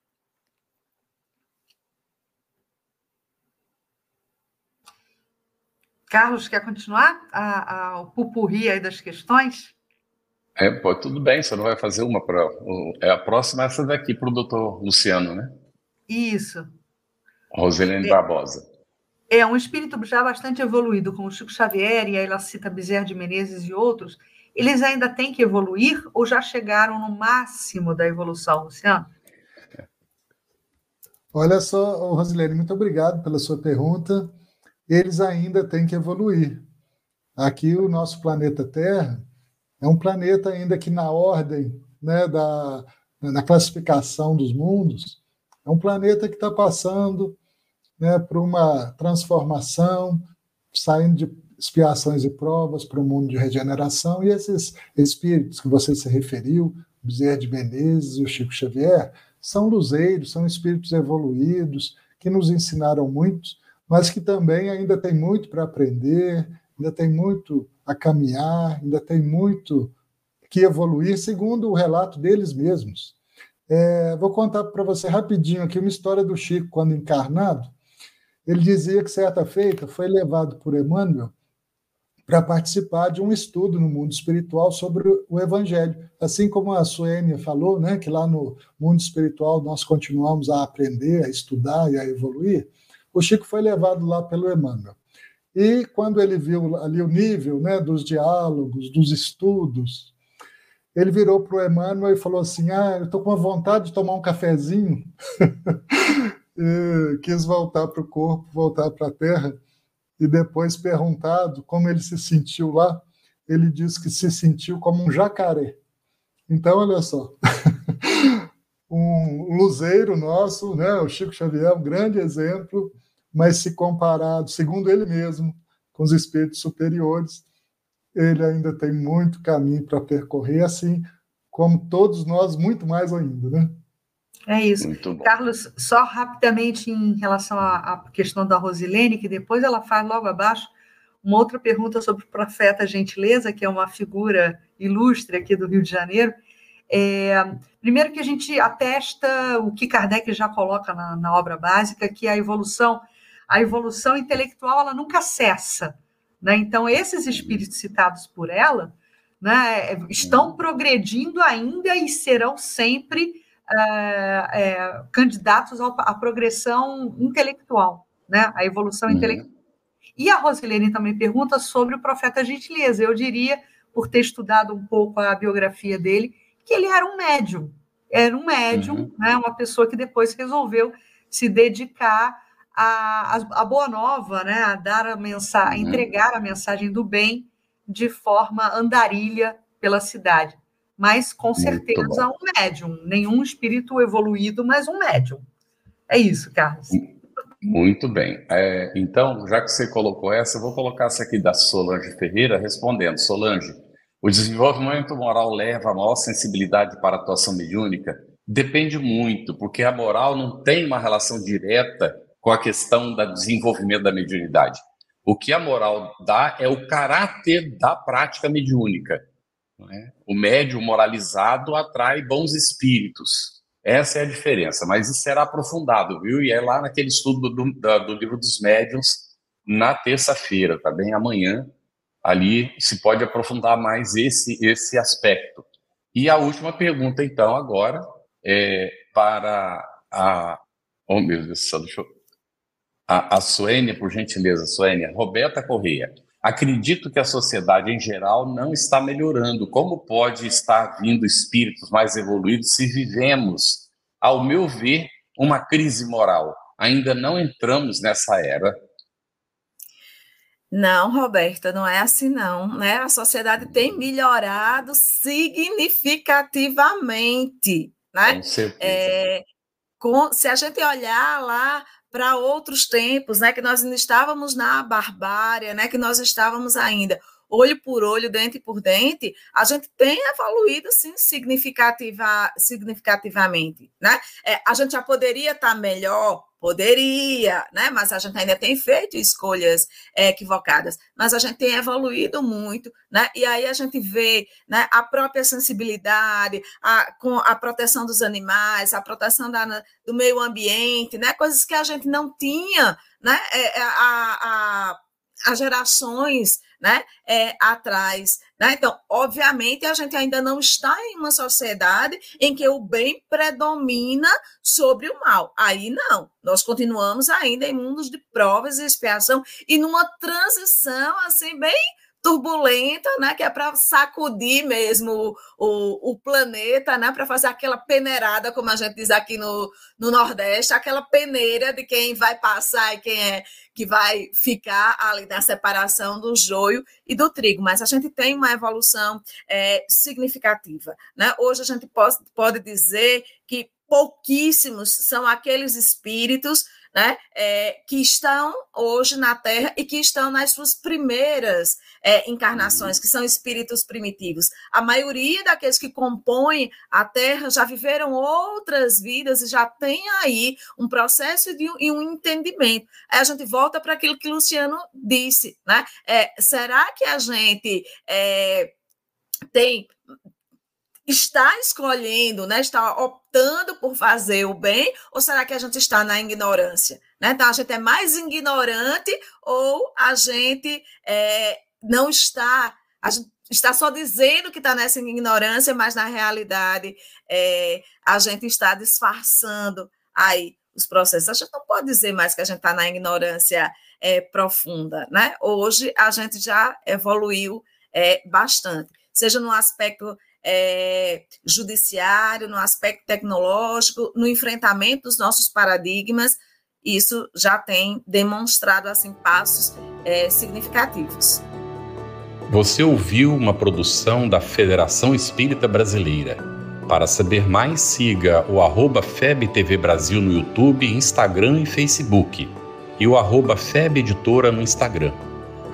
Carlos, quer continuar a, a, o pupurri aí das questões? É, pô, tudo bem, você não vai fazer uma para. É a próxima é essa daqui para o doutor Luciano, né? Isso. Roselene é, Barbosa. É um espírito já bastante evoluído, como o Chico Xavier, e aí ela cita Bezerra de Menezes e outros. Eles ainda têm que evoluir ou já chegaram no máximo da evolução, Luciano? Olha só, Rosilene, muito obrigado pela sua pergunta. Eles ainda têm que evoluir. Aqui, o nosso planeta Terra é um planeta ainda que, na ordem né, da, na classificação dos mundos, é um planeta que está passando né, para uma transformação, saindo de expiações e provas para o um mundo de regeneração, e esses espíritos que você se referiu, Bezerra de Menezes e o Chico Xavier, são luzeiros, são espíritos evoluídos, que nos ensinaram muito, mas que também ainda tem muito para aprender, ainda tem muito a caminhar, ainda tem muito que evoluir, segundo o relato deles mesmos. É, vou contar para você rapidinho aqui uma história do Chico, quando encarnado. Ele dizia que, certa feita, foi levado por Emmanuel para participar de um estudo no mundo espiritual sobre o Evangelho. Assim como a Suênia falou, né, que lá no mundo espiritual nós continuamos a aprender, a estudar e a evoluir, o Chico foi levado lá pelo Emmanuel. E quando ele viu ali o nível né, dos diálogos, dos estudos, ele virou para o Emmanuel e falou assim: Ah, eu estou com vontade de tomar um cafezinho. quis voltar para o corpo, voltar para a terra. E depois, perguntado como ele se sentiu lá, ele disse que se sentiu como um jacaré. Então, olha só. um luzeiro nosso, né, o Chico Xavier, um grande exemplo mas se comparado, segundo ele mesmo, com os espíritos superiores, ele ainda tem muito caminho para percorrer, assim como todos nós, muito mais ainda, né? É isso. Carlos, só rapidamente em relação à, questão da Rosilene, que depois ela faz logo abaixo uma outra pergunta sobre o profeta Gentileza, que é uma figura ilustre aqui do Rio de Janeiro. É, primeiro que a gente atesta o que Kardec já coloca na, na obra básica, que é a evolução a evolução intelectual ela nunca cessa. Né? Então, esses espíritos citados por ela né, estão progredindo ainda e serão sempre é, é, candidatos à progressão intelectual, né? a evolução uhum. intelectual. E a Rosilene também pergunta sobre o profeta Gentileza. Eu diria, por ter estudado um pouco a biografia dele, que ele era um médium. Era um médium, uhum. né, uma pessoa que depois resolveu se dedicar a, a, a boa nova, né, a dar a mensagem, uhum. entregar a mensagem do bem de forma andarilha pela cidade. Mas com certeza um médium, nenhum espírito evoluído, mas um médium. É isso, Carlos. Muito bem. É, então, já que você colocou essa, eu vou colocar essa aqui da Solange Ferreira respondendo. Solange, o desenvolvimento moral leva a maior sensibilidade para a atuação mediúnica? Depende muito, porque a moral não tem uma relação direta com a questão do desenvolvimento da mediunidade. O que a moral dá é o caráter da prática mediúnica. É? O médium moralizado atrai bons espíritos. Essa é a diferença, mas isso será aprofundado, viu? E é lá naquele estudo do, do, do livro dos médiuns, na terça-feira, tá bem? Amanhã, ali se pode aprofundar mais esse, esse aspecto. E a última pergunta, então, agora, é para a. Oh, meu Deus do céu, deixa eu. A, a Suênia, por gentileza, Suênia. Roberta Correia. Acredito que a sociedade em geral não está melhorando. Como pode estar vindo espíritos mais evoluídos se vivemos, ao meu ver, uma crise moral? Ainda não entramos nessa era não, Roberta, não é assim não, né? A sociedade tem melhorado significativamente, né? Com certeza. É, com, se a gente olhar lá para outros tempos, né, que nós ainda estávamos na barbárie, né, que nós estávamos ainda olho por olho, dente por dente, a gente tem evoluído sim significativa, significativamente, né? É, a gente já poderia estar tá melhor, Poderia, né? Mas a gente ainda tem feito escolhas é, equivocadas, mas a gente tem evoluído muito, né? E aí a gente vê né, a própria sensibilidade, a, com a proteção dos animais, a proteção da, do meio ambiente, né? Coisas que a gente não tinha, né? É, é a, a, as gerações né, é, atrás. Né? Então, obviamente, a gente ainda não está em uma sociedade em que o bem predomina sobre o mal. Aí não, nós continuamos ainda em mundos de provas e expiação e numa transição assim bem turbulenta, né, que é para sacudir mesmo o, o planeta, né, para fazer aquela peneirada, como a gente diz aqui no, no Nordeste, aquela peneira de quem vai passar e quem é que vai ficar ali na separação do joio e do trigo. Mas a gente tem uma evolução é, significativa. Né? Hoje a gente pode, pode dizer que pouquíssimos são aqueles espíritos né, é, que estão hoje na Terra e que estão nas suas primeiras é, encarnações, que são espíritos primitivos. A maioria daqueles que compõem a Terra já viveram outras vidas e já tem aí um processo de, e um entendimento. Aí a gente volta para aquilo que Luciano disse, né? É, será que a gente é, tem está escolhendo, né, está optando por fazer o bem, ou será que a gente está na ignorância? Né? Então, a gente é mais ignorante ou a gente é, não está, a gente está só dizendo que está nessa ignorância, mas na realidade é, a gente está disfarçando aí os processos. A gente não pode dizer mais que a gente está na ignorância é, profunda, né? Hoje a gente já evoluiu é, bastante, seja no aspecto é, judiciário, no aspecto tecnológico, no enfrentamento dos nossos paradigmas, isso já tem demonstrado assim passos é, significativos. Você ouviu uma produção da Federação Espírita Brasileira. Para saber mais, siga o arroba FebTV Brasil no YouTube, Instagram e Facebook e o arroba Feb Editora no Instagram.